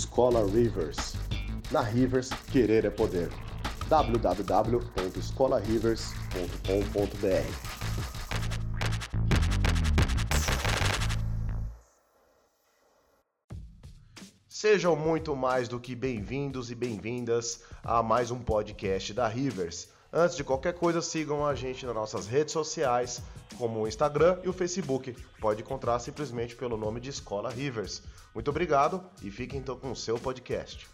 Escola Rivers. Na Rivers, querer é poder. www.escolarivers.com.br Sejam muito mais do que bem-vindos e bem-vindas a mais um podcast da Rivers. Antes de qualquer coisa, sigam a gente nas nossas redes sociais, como o Instagram e o Facebook. Pode encontrar simplesmente pelo nome de Escola Rivers. Muito obrigado e fiquem então com o seu podcast.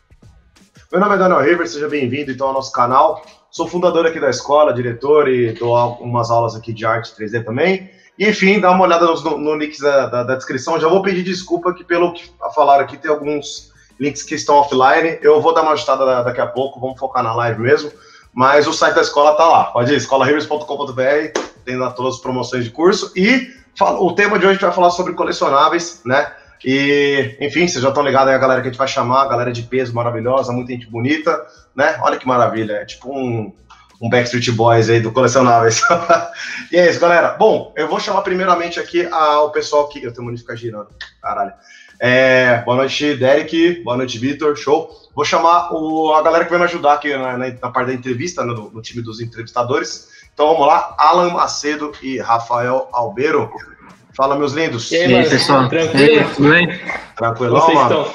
Meu nome é Daniel Rivers, seja bem-vindo então ao nosso canal. Sou fundador aqui da escola, diretor e dou algumas aulas aqui de arte 3D também. E, enfim, dá uma olhada no, no links da, da, da, descrição. Já vou pedir desculpa que pelo que falaram aqui tem alguns links que estão offline. Eu vou dar uma ajustada daqui a pouco, vamos focar na live mesmo. Mas o site da escola tá lá. Pode ir, escolarivers.com.br, tem lá todas as promoções de curso. E o tema de hoje a gente vai falar sobre colecionáveis, né? E, enfim, vocês já estão ligados aí a galera que a gente vai chamar, a galera de peso maravilhosa, muita gente bonita, né? Olha que maravilha, é tipo um, um Backstreet Boys aí do Colecionáveis. e é isso, galera. Bom, eu vou chamar primeiramente aqui ao pessoal que. Eu tenho que ficar girando, caralho. É, boa noite, Derek. Boa noite, Vitor. Show. Vou chamar o, a galera que vai me ajudar aqui na, na, na parte da entrevista, né, no, no, time dos entrevistadores. Então vamos lá, Alan Macedo e Rafael Albeiro. Fala, meus lindos. E aí, e aí pessoal? Tranquilo? Tudo bem? Tranquilão, Vocês mano?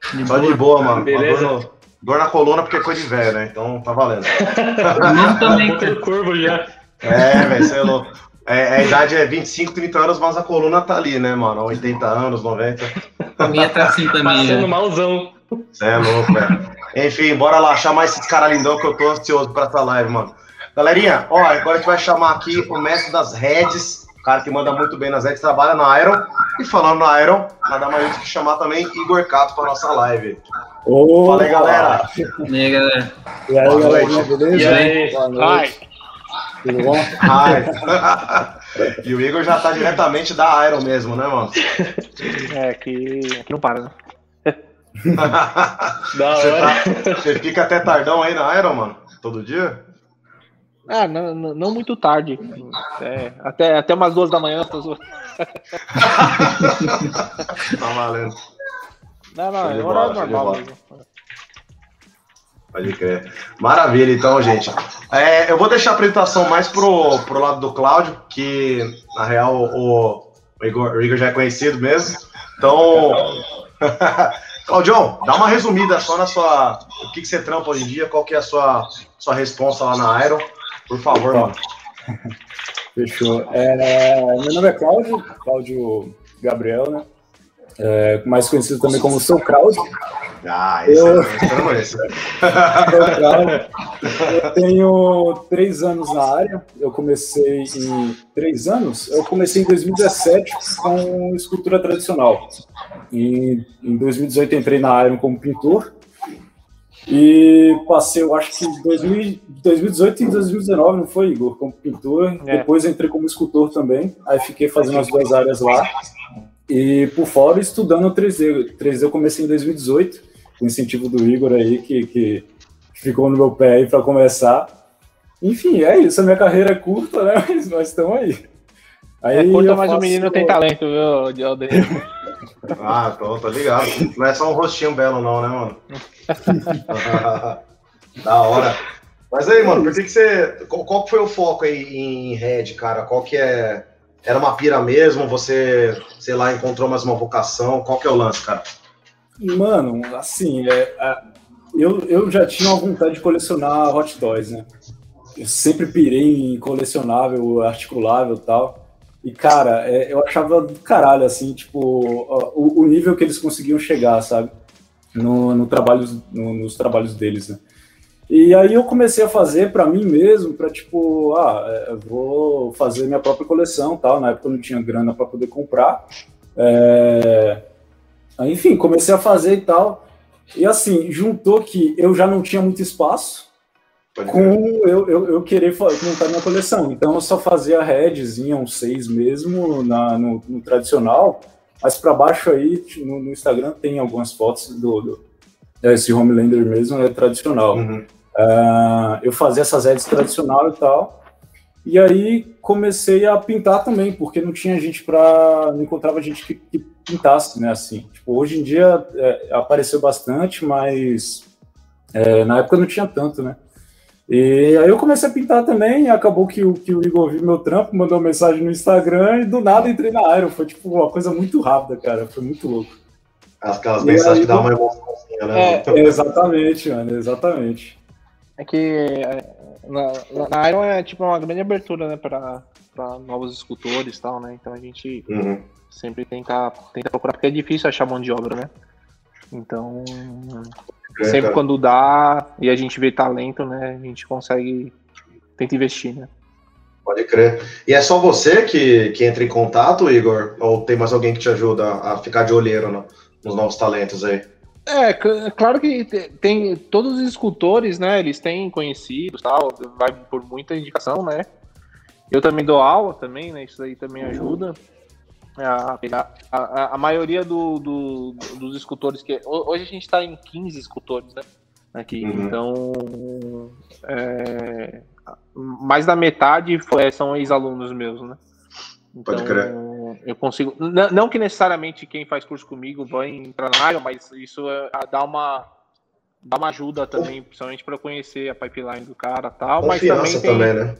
Estão? Só de boa, mano. Beleza? Dor, dor, na coluna porque é coisa de velho, né? Então tá valendo. Não também. Tá curvo já. É, velho, você é louco. É, é, a idade é 25, 30 anos, mas a coluna tá ali, né, mano? 80 anos, 90. A minha tá assim também. Passando né? malzão. Você é louco, velho. Enfim, bora lá, chamar esses caras lindão que eu tô ansioso pra essa live, mano. Galerinha, ó, agora a gente vai chamar aqui o mestre das redes cara que manda muito bem nas redes, trabalha na Iron. E falando na Iron, nada mais do que chamar também Igor Cato para nossa live. Ô, Fala aí, galera. E aí, galera. E aí, Boa galerinha, beleza? E aí? Boa noite. Hi. Tudo bom? Hi. e o Igor já tá diretamente da Iron mesmo, né, mano? É, aqui, aqui não para, né? da você, tá, você fica até tardão aí na Iron, mano? Todo dia? Ah, não, não muito tarde. É, até, até umas duas da manhã. Tô... tá valendo. Não, não, é horário normal mesmo. Pode crer. Maravilha, então, gente. É, eu vou deixar a apresentação mais pro, pro lado do Cláudio, que na real o, o, Igor, o Igor já é conhecido mesmo. Então, Claudião, dá uma resumida só na sua. O que, que você trampa hoje em dia, qual que é a sua, sua resposta lá na Aero por favor, mano. Fechou. É, meu nome é Cláudio, Cláudio Gabriel, né? É, mais conhecido também como Sou Cláudio. Ah, esse eu... é esse. eu tenho três anos na área. Eu comecei em três anos. Eu comecei em 2017 com escultura tradicional. E em 2018 entrei na área como pintor. E passei, eu acho que 2000, 2018 e 2019, não foi, Igor? Como pintor. É. Depois entrei como escultor também. Aí fiquei fazendo as duas áreas lá. E por fora estudando 3D. 3D eu comecei em 2018, com incentivo do Igor aí, que, que ficou no meu pé aí para começar. Enfim, é isso. A minha carreira é curta, né? Mas nós estamos aí. aí é curta, mas faço... o menino tem talento, viu, Alden? ah, tô, tô ligado. Não é só um rostinho belo, não, né, mano? da hora. Mas aí, mano, por que, que você. Qual, foi o foco aí em Red, cara? Qual que é. Era uma pira mesmo? Você, sei lá, encontrou mais uma vocação? Qual que é o lance, cara? Mano, assim, é, é, eu, eu já tinha uma vontade de colecionar Hot Toys, né? Eu sempre pirei em colecionável, articulável e tal. E, cara, é, eu achava do caralho, assim, tipo, o, o nível que eles conseguiam chegar, sabe? no, no trabalho, no, nos trabalhos deles, né? E aí eu comecei a fazer para mim mesmo, para tipo, ah, é, vou fazer minha própria coleção, tal. Na época eu não tinha grana para poder comprar. É... Enfim, comecei a fazer e tal. E assim, juntou que eu já não tinha muito espaço com eu, eu, eu querer montar minha coleção. Então eu só fazia headzinha, um seis mesmo, na, no, no tradicional. Mas para baixo aí, no, no, Instagram, tem algumas fotos do, do esse Homelander mesmo, é tradicional. Uhum. Uh, eu fazia essas ads tradicional e tal. E aí comecei a pintar também, porque não tinha gente para. não encontrava gente que, que, pintasse, né? Assim, tipo, hoje em dia é, apareceu bastante, mas é, na época não tinha tanto, né? E aí eu comecei a pintar também, e acabou que o, que o Igor viu meu trampo, mandou mensagem no Instagram e do nada entrei na Iron. Foi tipo uma coisa muito rápida, cara. Foi muito louco. Aquelas mensagens que dá uma emoçãozinha, né? É, exatamente, mano, exatamente. É que é, na, na Iron é tipo uma grande abertura, né, para novos escultores e tal, né? Então a gente uhum. sempre tenta, tenta procurar, porque é difícil achar mão de obra, né? Então, é, sempre cara. quando dá e a gente vê talento, né, a gente consegue, tenta investir, né? Pode crer. E é só você que, que entra em contato, Igor? Ou tem mais alguém que te ajuda a ficar de olheiro no, nos novos talentos aí? É, claro que tem todos os escultores, né? Eles têm conhecidos, tal, vai por muita indicação, né? Eu também dou aula também, né? Isso aí também ajuda. A, a, a maioria do, do, dos escultores que. Hoje a gente está em 15 escultores, né? Aqui. Uhum. Então. É, mais da metade foi, são ex-alunos meus, né? Então, Pode crer. Eu consigo. Não que necessariamente quem faz curso comigo vai entrar na área, mas isso é, dá uma dá uma ajuda também, principalmente para conhecer a pipeline do cara tal. Confiança mas também, tem, também né?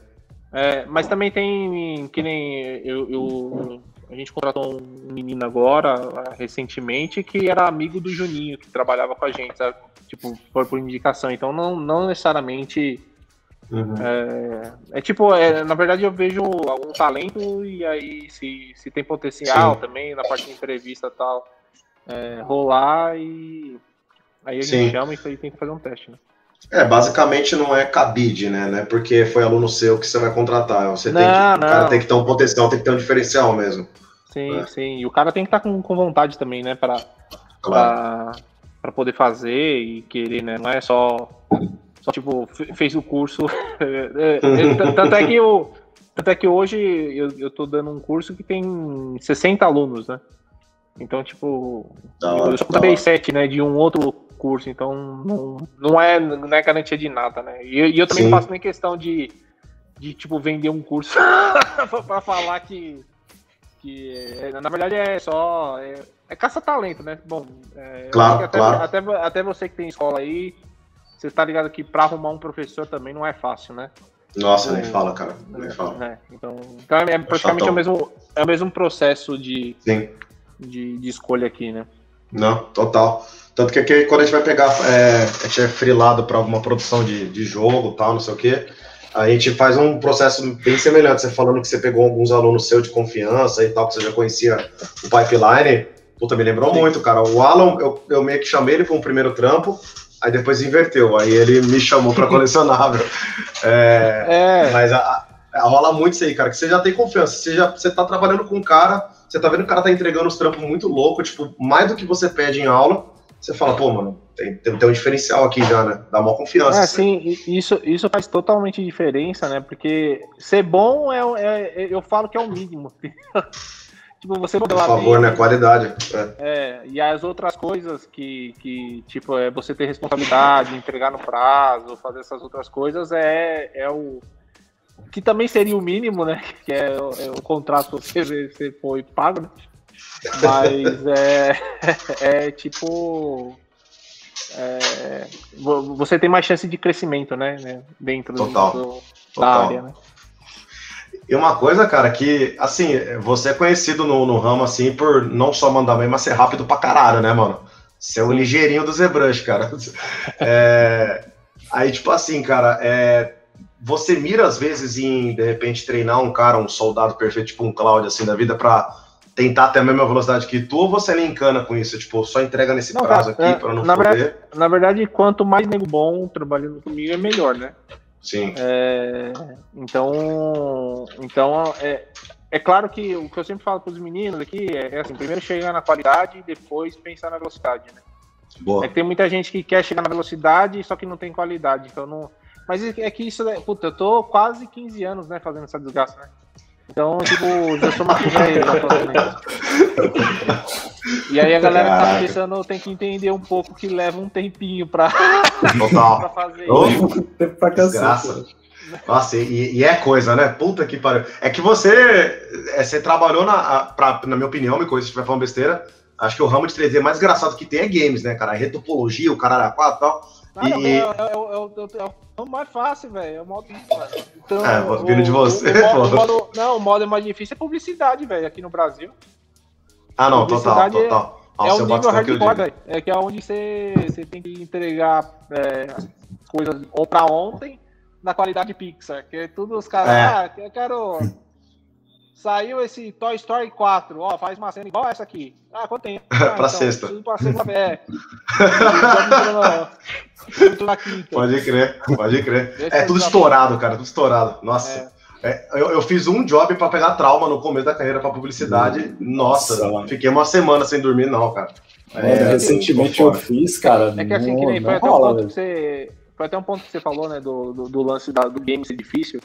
É, mas também tem que nem eu, eu, a gente contratou um menino agora recentemente que era amigo do Juninho que trabalhava com a gente, sabe? tipo por, por indicação. Então não, não necessariamente Uhum. É, é, tipo, é, na verdade eu vejo algum talento e aí se, se tem potencial Sim. também na parte de entrevista e tal, é, rolar e aí a gente Sim. chama e aí tem que fazer um teste, né? É, basicamente não é cabide, né? Não é porque foi aluno seu que você vai contratar. Você não, tem que, o cara tem que ter um potencial, tem que ter um diferencial mesmo. Sim, né? sim. E o cara tem que estar tá com, com vontade também, né? Para claro. poder fazer e querer, né? Não é só só, tipo, fez o curso. É, é, tanto é que eu. Tanto é que hoje eu, eu tô dando um curso que tem 60 alunos, né? Então, tipo, eu só comprei 7, né, de um outro curso, então não, não, é, não é garantia de nada, né? E, e eu também Sim. faço nem questão de, de, tipo, vender um curso para falar que, que é, na verdade é só, é, é caça-talento, né? Bom, é, claro, até, claro. Até, até você que tem escola aí, você tá ligado que para arrumar um professor também não é fácil, né? Nossa, o, nem fala, cara. Nem fala. É, então, então é praticamente é o, mesmo, é o mesmo processo de, de, de, escolha aqui, né? Não, total. Tanto que aqui, quando a gente vai pegar, é, a gente é frilado para alguma produção de, de jogo tal, não sei o quê, a gente faz um processo bem semelhante. Você falando que você pegou alguns alunos seus de confiança e tal, que você já conhecia o pipeline. Puta, me lembrou Sim. muito, cara. O Alan, eu, eu meio que chamei ele para um primeiro trampo. Aí depois inverteu, aí ele me chamou para colecionável. É, é. Mas a, a, rola muito isso aí, cara, que você já tem confiança. Você, já, você tá trabalhando com um cara, você tá vendo que o cara tá entregando os trampos muito louco, tipo, mais do que você pede em aula. Você fala, pô, mano, tem, tem, tem um diferencial aqui já, né? Dá uma confiança. É, sim, isso, isso faz totalmente diferença, né? Porque ser bom é, é eu falo que é o mínimo. Tipo, você Por favor, né? Qualidade. É. é. e as outras coisas que, que, tipo, é você ter responsabilidade, entregar no prazo, fazer essas outras coisas é, é o. Que também seria o mínimo, né? Que é, é o contrato você, você foi pago, né? Mas é, é tipo. É, você tem mais chance de crescimento, né? né dentro Total. Do, do, Total. da área, né? E uma coisa, cara, que, assim, você é conhecido no, no ramo, assim, por não só mandar bem, mas ser rápido pra caralho, né, mano? Você é o ligeirinho do ZBrush, cara. É, aí, tipo assim, cara, é, você mira às vezes em, de repente, treinar um cara, um soldado perfeito, tipo um Cláudio, assim, da vida, pra tentar ter a mesma velocidade que tu, ou você nem encana com isso? Tipo, só entrega nesse não, prazo cara, aqui é, pra não na Verdade, na verdade, quanto mais nego bom trabalhando comigo, é melhor, né? Sim. É, então, então é, é claro que o que eu sempre falo para os meninos aqui é, é, assim: primeiro chegar na qualidade e depois pensar na velocidade, né? Boa. É que tem muita gente que quer chegar na velocidade, só que não tem qualidade. Então não. Mas é que isso, puta, eu tô quase 15 anos, né, fazendo essa desgraça, né? Então, tipo, já sou já fazendo isso. E aí a galera que tá pensando tem que entender um pouco que leva um tempinho pra, pra fazer oh, isso. Tempo pra cansar. Nossa, e, e, é coisa, né? Puta que pariu. É que você, é, você trabalhou, na, pra, na minha opinião, me coisa se estiver falando besteira, acho que o ramo de 3D mais engraçado que tem é games, né, cara? A retopologia, o caralho a quatro e tal. Não, e... é, é, é, é, o mais fácil, velho. É o modo. Então, é, o, vindo de você. O, o, modo, não, o modo mais difícil é publicidade, velho, aqui no Brasil. Ah, não, total, total. É, é o nível hardcore, velho. É que é onde você, você tem que entregar é, coisas ou pra ontem na qualidade Pixar. Que é tudo os caras. É. Ah, eu quero. Saiu esse Toy Story 4, ó, faz uma cena igual essa aqui. Ah, quanto tempo? Ah, pra então, sexta. Pra sexta, é. pode crer, pode crer. Deixa é tudo estourado, cara, tudo estourado. Nossa. É. É, eu, eu, fiz um job para pegar trauma no começo da carreira para publicidade. Nossa, Nossa fiquei uma semana sem dormir, não, cara. É, recentemente eu fiz, cara. É que assim, que nem, foi, até um ponto que você, foi até um ponto que você falou, né, do, do, do lance da, do game ser difícil.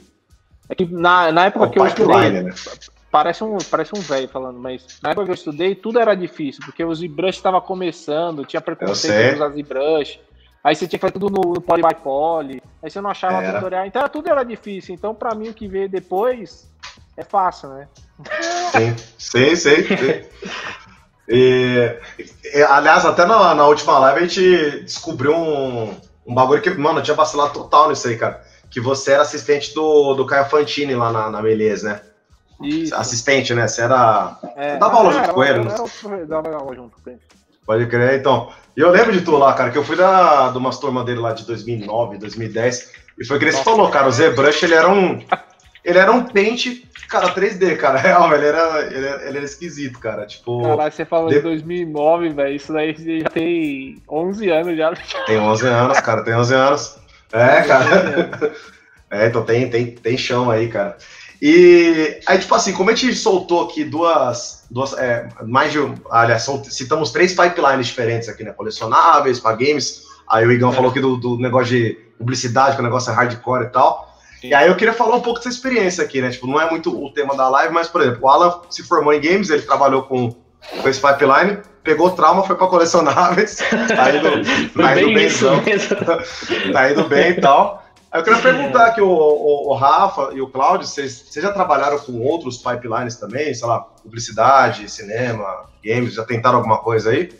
É que na, na época que eu estudei, né? parece um, parece um velho falando, mas na época que eu estudei, tudo era difícil, porque o ZBrush estava começando, tinha preconceito de usar ZBrush, aí você tinha que fazer tudo no, no poly by poly, aí você não achava era. tutorial, então tudo era difícil. Então, para mim, o que veio depois é fácil, né? Sim, sim, sim. sim. E, e, aliás, até na, na, última live a gente descobriu um, um bagulho que, mano, eu tinha vacilado total nisso aí, cara que você era assistente do, do Caio Fantini lá na, na Melies, né? Isso. Assistente, né? Você era. É, você dava aula junto com ele, né? Dava aula junto com ele. Pode crer, então. E eu lembro de tu lá, cara, que eu fui da, de umas turmas dele lá de 2009, 2010. E foi que ele falou, cara, o ZBrush, ele era um. Ele era um pente, cara, 3D, cara. Real, ele era, ele era, ele era esquisito, cara. Tipo. Caralho, você falou de 2009, velho. Isso daí já tem 11 anos já. Tem 11 anos, cara, tem 11 anos. É, cara. É, então tem, tem, tem chão aí, cara. E aí, tipo assim, como a gente soltou aqui duas, duas é, mais de, aliás, citamos três pipelines diferentes aqui, né? Colecionáveis, para games. Aí o Igão é. falou aqui do, do, negócio de publicidade, que o negócio é hardcore e tal. Sim. E aí eu queria falar um pouco dessa experiência aqui, né? Tipo, não é muito o tema da live, mas, por exemplo, o Alan se formou em games, ele trabalhou com, com esse pipeline pegou trauma, foi para colecionáveis, tá indo, tá bem, tá indo bem e tal. Eu queria perguntar aqui, o, o, o Rafa e o Cláudio, vocês, vocês já trabalharam com outros pipelines também? Sei lá, publicidade, cinema, games, já tentaram alguma coisa aí?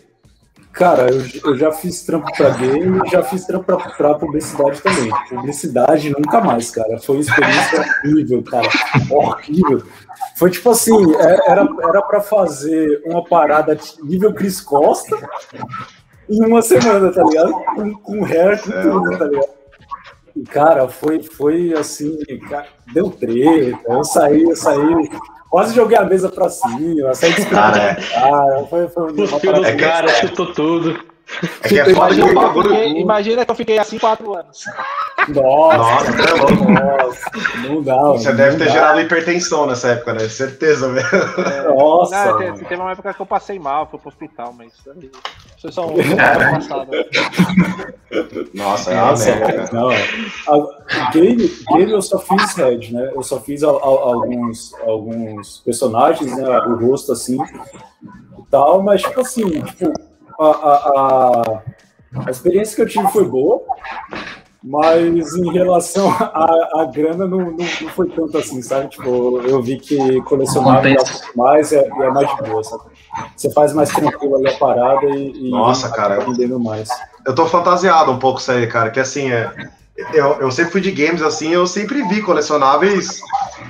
Cara, eu, eu já fiz trampo para game e já fiz trampo para publicidade também. Publicidade nunca mais, cara. Foi uma experiência horrível, cara. Horrível. Foi tipo assim, é, era era para fazer uma parada nível Cris Costa em uma semana, tá ligado? Com, com hair, com tudo, tá ligado? E, cara, foi, foi assim, cara, deu treta, eu saí, eu saí, quase joguei a mesa pra cima, saí de cara, é. cara, foi, foi uma parada. É cara, chutou tudo. É que é foda que o bagulho. Imagina que eu fiquei assim quatro anos. Nossa, Nossa, é louco. Nossa, não dá. Você deve ter dá. gerado hipertensão nessa época, né? Certeza, velho. É, Nossa. Não, teve, teve uma época que eu passei mal, fui pro hospital, mas isso é só um é. passado. Nossa, é Nossa, merda, não, a, game, game eu só fiz head, né? Eu só fiz a, a, alguns, alguns personagens, né? O rosto assim e tal, mas tipo assim, tipo a, a, a, experiência que eu tive foi boa, mas em relação à, grana não, não, não, foi tanto assim, sabe? Tipo, eu vi que colecionar mais é, é mais de boa, sabe? Você faz mais tranquilo ali a parada e, e Nossa, cara, mais. Eu tô fantasiado um pouco isso aí, cara, que assim, é, eu, eu sempre fui de games, assim, eu sempre vi colecionáveis,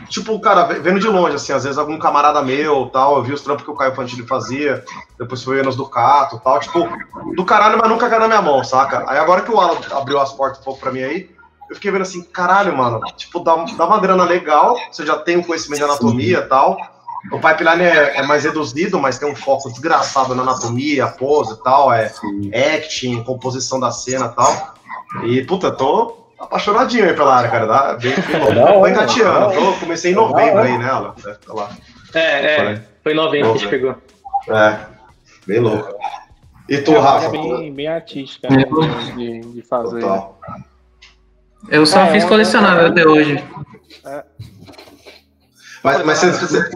tipo, cara, vendo de longe, assim, às vezes algum camarada meu, tal, eu vi os trampos que o Caio Fantini fazia, depois foi nos do Cato, tal, tipo, do caralho, mas nunca caiu na minha mão, saca? Aí agora que o Alan abriu as portas um pouco pra mim aí, eu fiquei vendo assim, caralho, mano, tipo, dá, dá uma grana legal, você já tem um conhecimento de anatomia e tal, o pipeline é, é, mais reduzido, mas tem um foco desgraçado na anatomia, pose e tal, é Sim. acting, composição da cena e tal. E, puta, tô apaixonadinho aí pela área, cara. Dá, bem, tô engateando. Tô, comecei em novembro aí, né, Alan? Tá lá. É, é. Foi em novembro que a gente pegou. É, bem louco. E tu, é, Rafa? É bem, bem artística né, de, de fazer. Total. Eu só é, fiz colecionável até hoje. É. Mas, mas, você, você,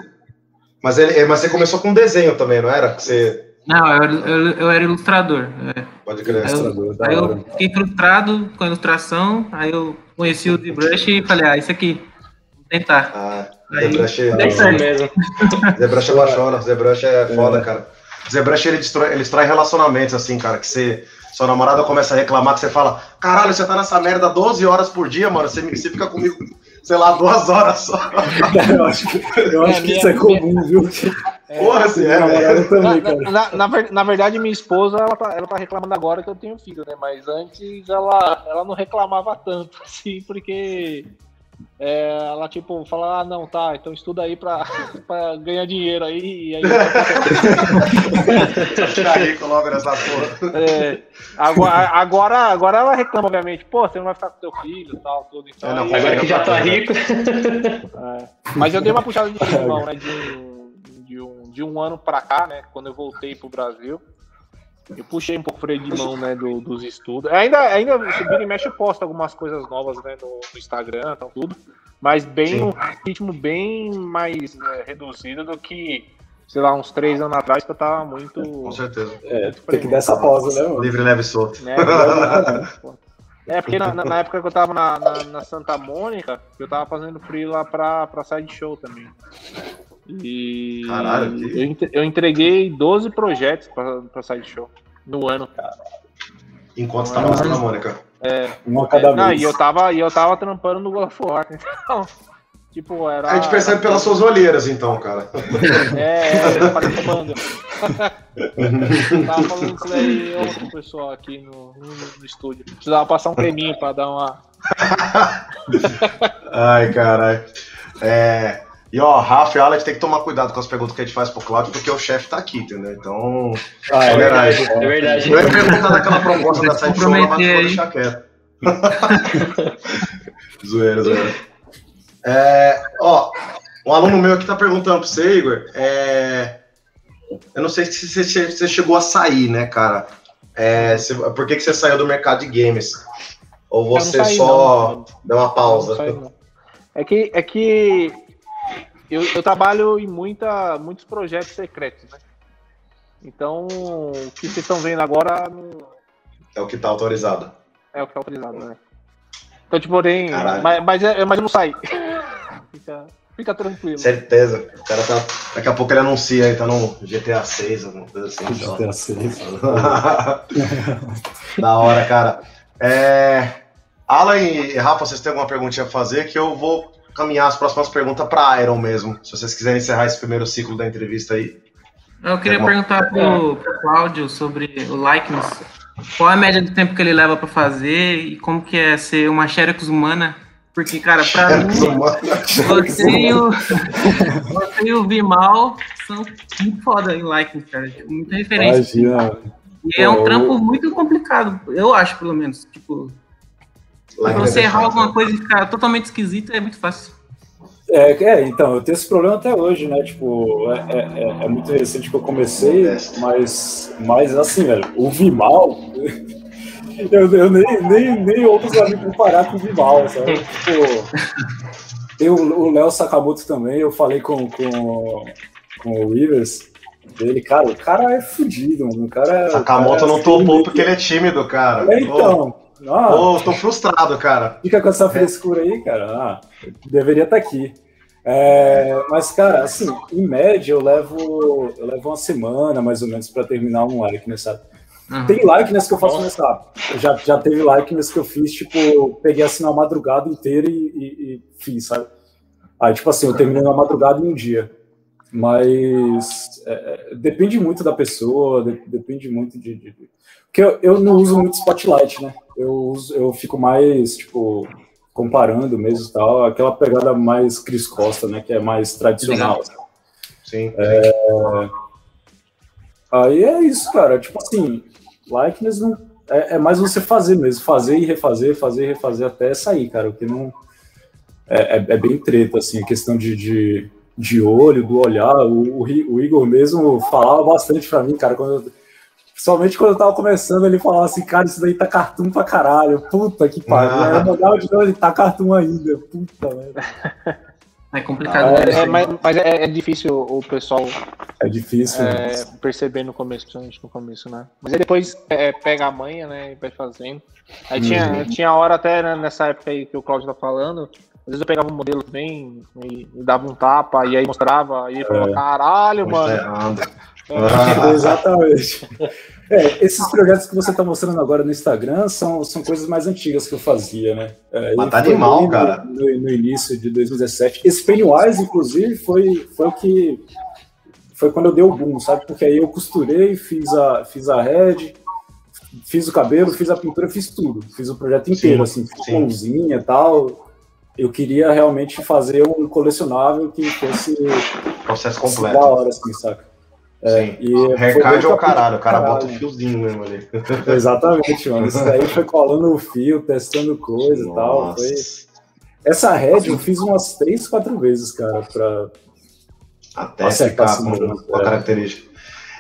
mas, ele, mas você começou com desenho também, não era? Você Não, eu, era- eu, eu era ilustrador. é. Pode crer. Aí eu, Ilustrador, aí eu fiquei frustrado com a ilustração, aí eu conheci o ZBrush e falei, ah, isso aqui, vou tentar. Ah, Aí, ZBrush, Isso certo. mesmo. ZBrush é baixona, ZBrush é foda, cara. ZBrush ele destrói, ele destrói relacionamentos, assim, cara, que você. Sua namorada começa a reclamar que você fala, caralho, você tá nessa merda 12 horas por dia, mano. Você, você fica comigo, sei lá, duas horas só. Eu acho que, eu acho É, que isso é minha- comum, viu? Porra, assim, Minha é, Na, também, cara. na- na- na na verdade, minha esposa, ela tá, ela tá reclamando agora que eu tenho filho, né? Mas antes ela, ela não reclamava tanto, assim, porque é, ela, tipo, fala, ah, não, tá, então estuda aí pra, pra ganhar dinheiro aí. E aí Ficar rico logo nessa porra. é, agora, agora, agora ela reclama, obviamente, pô, você não vai ficar com teu filho e tal, tudo. Então, É, não, aí- Agora que já tá rico. É. Mas eu dei uma puxada de freio de mão, né? De de, um, de um ano pra cá, né? Quando eu voltei pro Brasil. Eu puxei um pouco o freio de mão, né? do- dos estudos. Ainda, ainda subir e mexe, eu posto algumas coisas novas, né? No, no Instagram, tal, tudo. Mas bem, Sim. um ritmo bem mais é, reduzido do que, sei lá, uns três anos atrás, que eu tava muito. Com certeza. É, tem que dar essa pausa, né, mano? Livre, leve e solto. né? É, porque na, na- época que eu tava na, na, na Santa Mônica, eu tava fazendo free lá pra, pra Sideshow também. E Caralho, que- eu, entre- eu entreguei 12 projetos pra, pra Sideshow no ano. Enquanto você tava na Santa Mônica. Um a cada É, não, vez. e eu tava, e eu tava trampando no God of War. Então, tipo, era. A gente percebe pelas suas olheiras, então, cara. É, é, eu falei tava falando isso daí eu com o pessoal aqui no, no, no estúdio. Precisava passar um creminho pra dar uma. Ai, caralho. É... E ó, Rafa e Alex tem que tomar cuidado com as perguntas que a gente faz pro Claudio, porque o chefe tá aqui, entendeu? Então. Ah, É é, verdade. É verdade. Eu ia perguntar daquela proposta da site show, mas vou deixar quieto. zoeira, zoeira. É, ó, um aluno meu aqui tá perguntando pra você, Igor. é, eu não sei se você, chegou a sair, né, cara? É, se- por que, que você saiu do mercado de games? Ou você saí, só não. deu uma pausa? Não não. É que, é que eu, eu trabalho em muita, muitos projetos secretos, né? Então, o que vocês estão vendo agora não É o que tá autorizado. é o que é autorizado, né? Então, tipo, porém, mas, mas, é- mas eu não saí. fica, fica tranquilo. Certeza. O cara tá. Daqui a pouco ele anuncia aí, tá no GTA 6, alguma coisa assim. GTA 6. da hora, cara. É... Alan e Rafa, vocês têm alguma perguntinha a fazer? Que eu vou caminhar as próximas perguntas para Iron mesmo. Se vocês quiserem encerrar esse primeiro ciclo da entrevista aí. Eu queria perguntar pro, pro Cláudio sobre o likeness. Qual é a média do tempo que ele leva pra fazer e como que é ser uma Xerox humana? Porque, cara, pra mim, você e o, você e o Vimal são muito foda em likeness, cara. Tipo, muita referência. Imagina. E é um trampo muito complicado, eu acho, pelo menos. Tipo, pra você errar alguma coisa e ficar totalmente esquisito é muito fácil. É, é, então, eu tenho esse problema até hoje, né? Tipo, é, é- é- é muito recente que eu comecei, mas, mas assim, velho, o Vimal, eu, eu nem, nem, nem outros amigos comparar com o Vimal, sabe? Tipo, tem o Léo Sakamoto também, eu falei com, com, com o Rivers, dele, cara, o cara é fudido, mano, o cara... Sakamoto o cara é não topou assim, porque ele é tímido, cara. É, então, ah, Pô, tô frustrado, cara. Fica com essa frescura aí, cara. Ah, deveria estar aqui. É, mas, cara, assim, em média eu levo, eu levo uma semana mais ou menos para terminar um likeness, sabe? Aham. Tem likeness que eu faço mais rápido. Já, já teve likeness que eu fiz, tipo, peguei assim na madrugada inteira e, e- e fiz, sabe? Aí, tipo assim, eu terminei na madrugada em um dia. Mas é, é, depende muito da pessoa, de- depende muito de. de- de- Porque eu, eu não uso muito spotlight, né? Eu, eu fico mais, tipo, comparando mesmo e tal, aquela pegada mais Cris Costa, né? Que é mais tradicional. Sim. Aí é isso, cara. Tipo assim, likeness não. É, é mais você fazer mesmo, fazer e refazer, fazer e refazer até sair, cara. O que não. É, é, é bem treta, assim, a questão de, de, de olho, do olhar. O, o, o Igor mesmo falava bastante pra mim, cara. Quando eu- Principalmente quando eu tava começando, ele falava assim, cara, isso daí tá cartoon pra caralho. Puta que pariu. Ah. Aí eu mandava de novo, ele tá cartoon ainda. Puta, velho. É complicado. É, é, mas, mas é, é, difícil o pessoal. É difícil. É, perceber no começo, principalmente no começo, né? Mas aí depois é, pega a manha, né? E vai fazendo. Aí uhum. tinha, tinha hora até né, nessa época aí que o Claudio tá falando. Às vezes eu pegava um modelo bem e, e dava um tapa, e aí mostrava, e ele falava, é. caralho, mano. É, exatamente. É, esses projetos que você está mostrando agora no Instagram são, são coisas mais antigas que eu fazia, né? É, Mas tá animal, cara. No, no, início de 2017. Esse Pennywise, inclusive, foi, foi o que. Foi quando eu dei o boom, sabe? Porque aí eu costurei, fiz a, fiz a head, fiz o cabelo, fiz a pintura, fiz tudo. Fiz o projeto inteiro, sim, assim, fiz mãozinha e tal. Eu queria realmente fazer um colecionável que fosse. Processo completo. Da hora, assim, saca? É, e Haircard é o caralho, o cara caralho. bota o fiozinho mesmo ali. Exatamente, mano. Isso daí foi colando o fio, testando coisa e tal. Foi... Essa head eu fiz umas três, quatro vezes, cara, pra. Até ficar com, com a é. característica.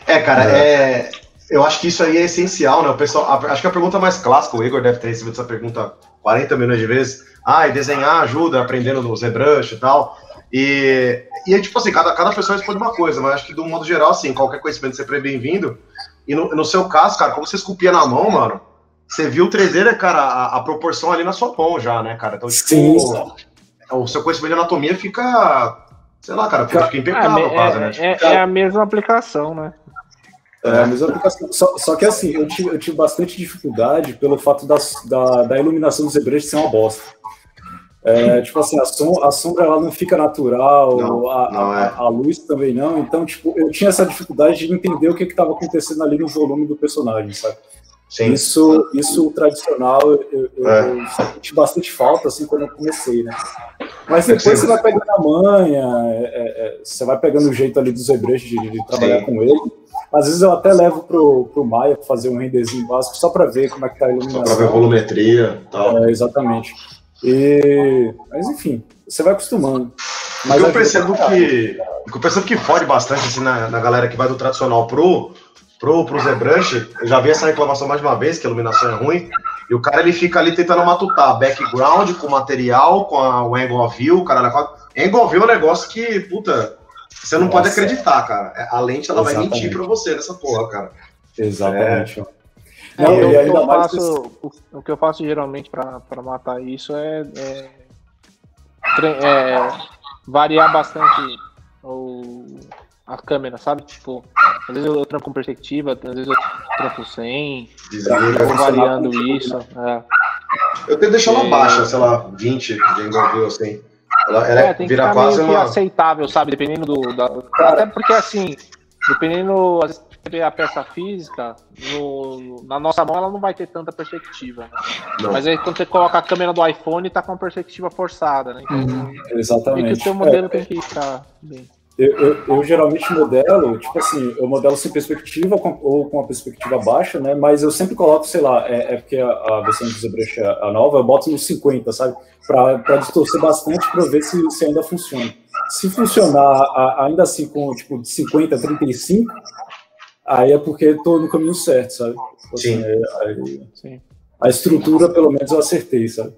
É, cara, é. é. Eu acho que isso aí é essencial, né? O pessoal, acho que a pergunta mais clássica, o Igor deve ter recebido essa pergunta 40 milhões de vezes. Ah, e desenhar ajuda, aprendendo no ZBrush e tal. E, e tipo assim, cada, cada pessoa responde uma coisa, mas acho que do modo geral, assim, qualquer conhecimento sempre é bem-vindo. E no, no seu caso, cara, como você esculpia na mão, mano, você viu o 3D, né, cara, a, a, proporção ali na sua mão já, né, cara? Então, tipo, Sim. o seu conhecimento de anatomia fica, sei lá, cara, fica impecável, é, quase, né? Tipo, é, é, a mesma aplicação, né? É, a mesma aplicação. Só, só que assim, eu tive, eu tive bastante dificuldade pelo fato da, da, da iluminação dos Zebrecht ser uma bosta. É, tipo assim, a, som, a sombra ela não fica natural, não, a, não é. a, a, luz também não. Então, tipo, eu tinha essa dificuldade de entender o que estava acontecendo ali no volume do personagem, sabe? Sim. Isso, isso tradicional, eu, eu, é. eu, senti bastante falta, assim, quando eu comecei, né? Mas depois você vai pegando a manha, é, é, é, você vai pegando o jeito ali dos hebreus de, de trabalhar Sim. com ele. Às vezes eu até levo pro, pro Maia fazer um renderzinho básico só para ver como é que tá a iluminação. Só para ver a volumetria tal. É, exatamente. E, mas enfim, você vai acostumando. Mas eu percebo que, eu percebo que fode bastante assim, na, na galera que vai do tradicional pro, pro, pro ZBrush. Eu já vi essa reclamação mais de uma vez, que a iluminação é ruim. E o cara ele fica ali tentando matutar background com material, com a, o angle of view, cara. Angle of view é um negócio que, puta, você não Nossa. pode acreditar, cara. A lente ela Exatamente. vai mentir pra você nessa porra, cara. Exatamente. É. É, não, eu, eu faço, o, o, que eu faço geralmente para matar isso é, é, é, variar bastante o, a câmera, sabe? Tipo, às vezes eu tranco com perspectiva, às vezes eu tranco sem, eu vou variando isso. É. Eu tento deixar ela baixa, sei lá, 20 de envolveu assim. Ela, ela é, tem vira que quase uma... aceitável, sabe? Dependendo do. Da... Até porque assim, dependendo. Vezes, a peça física, no, na nossa mão ela não vai ter tanta perspectiva. Né? Mas aí quando você coloca a câmera do iPhone, tá com uma perspectiva forçada, né? Então, uhum, exatamente. Tem que o seu modelo é, tem que ficar bem. Eu, eu, eu, geralmente modelo, tipo assim, eu modelo sem perspectiva com, ou com a perspectiva baixa, né? Mas eu sempre coloco, sei lá, é, é porque a, a versão de ZBrush, a nova, eu boto no 50, sabe? Para distorcer bastante para ver se, se ainda funciona. Se funcionar a, ainda assim com tipo de 50 a 35, aí é porque estou no caminho certo, sabe? Tipo assim, Sim. Aí, aí, Sim. A estrutura, pelo menos, eu acertei, sabe?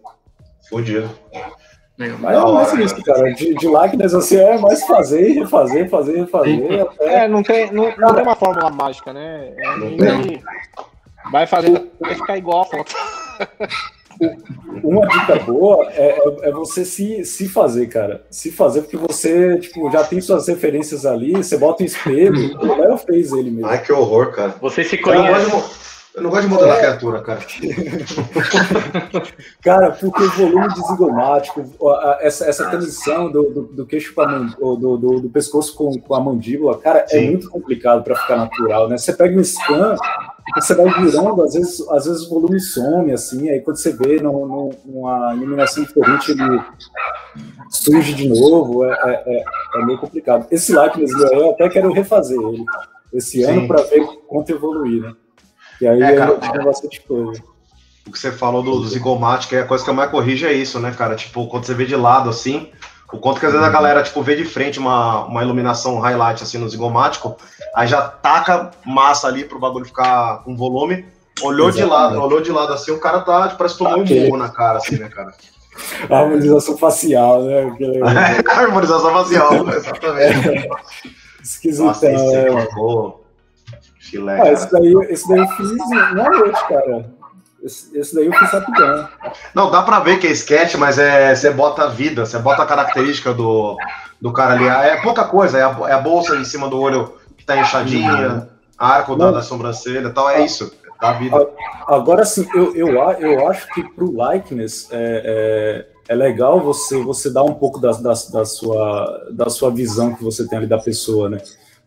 Fudido. Mas é mais isso, cara. De, de likeness, assim, é mais fazer, refazer, fazer, refazer. Até... É, não tem, não, não tem uma fórmula mágica, né? É, vai fazer, vai ficar igual a foto. Uma dica boa é, é, é, você se, se fazer, cara. Se fazer, porque você tipo, já tem suas referências ali, você bota um espelho, o Léo fez ele mesmo. Ai, que horror, cara. Você se conhece. Eu não gosto de modelar é. criatura, cara. cara, porque o volume desengomático, essa, essa transição do, do, do queixo para do, do, do, pescoço com, com a mandíbula, cara, é Sim. é muito complicado para ficar natural, né? Você pega um scan, você vai virando, às vezes, às vezes o volume some, assim, aí quando você vê no, numa iluminação diferente, ele surge de novo, é, é, é, é meio complicado. Esse Likeness eu até quero refazer ele esse ano para ver quanto evoluir, né? E aí é, cara, tinha bastante coisa. O que você falou do, do zigomático, é a coisa que eu mais corrijo é isso, né, cara? Tipo, quando você vê de lado assim, o quanto que às vezes a galera, tipo, vê de frente uma, uma iluminação highlight assim no zigomático, aí já taca massa ali pro bagulho ficar com volume. Olhou Exatamente. de lado, olhou de lado assim, o cara tá, tipo, parece que tomou um murro na cara, assim, né, cara? A harmonização facial, né? a harmonização facial, exatamente. Esquisitão, Nossa, esse é, ficou... Chile, ah, esse daí, esse daí eu fiz uma noite, cara. Esse, esse, daí eu fiz rapidão. Não, dá pra ver que é sketch, mas é, você bota a vida, você bota a característica do, do cara ali. É pouca coisa, é a, é a bolsa em cima do olho que tá inchadinha, arco da, da sobrancelha tal, é isso. Da vida. Agora sim, eu, eu, eu acho que pro likeness é, é, é legal você, você dar um pouco da, da, da, sua, da sua visão que você tem ali da pessoa, né?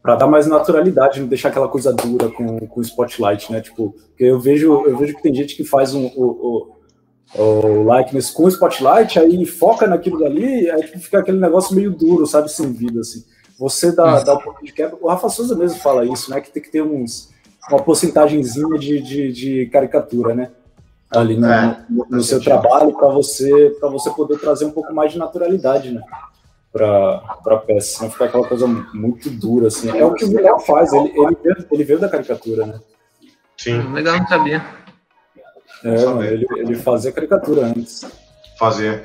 Para dar mais naturalidade, não deixar aquela coisa dura com, com spotlight, né? Tipo, eu vejo, eu vejo que tem gente que faz um, o, o, o likeness com spotlight, aí foca naquilo dali, aí tipo, fica aquele negócio meio duro, sabe, sem vida, assim. Você dá, dá um pouco de quebra. O Rafa Souza mesmo fala isso, né? Que tem que ter uns, uma porcentagemzinha de, de, de caricatura, né? Ali no, é, no, no seu trabalho para você para você poder trazer um pouco mais de naturalidade, né? Para a peça, senão ficar aquela coisa muito dura, assim. É o que o Léo faz, ele, ele, veio, ele veio da caricatura, né? Sim. Legal, não sabia. É, não, ele, ele fazia caricatura antes. Fazia.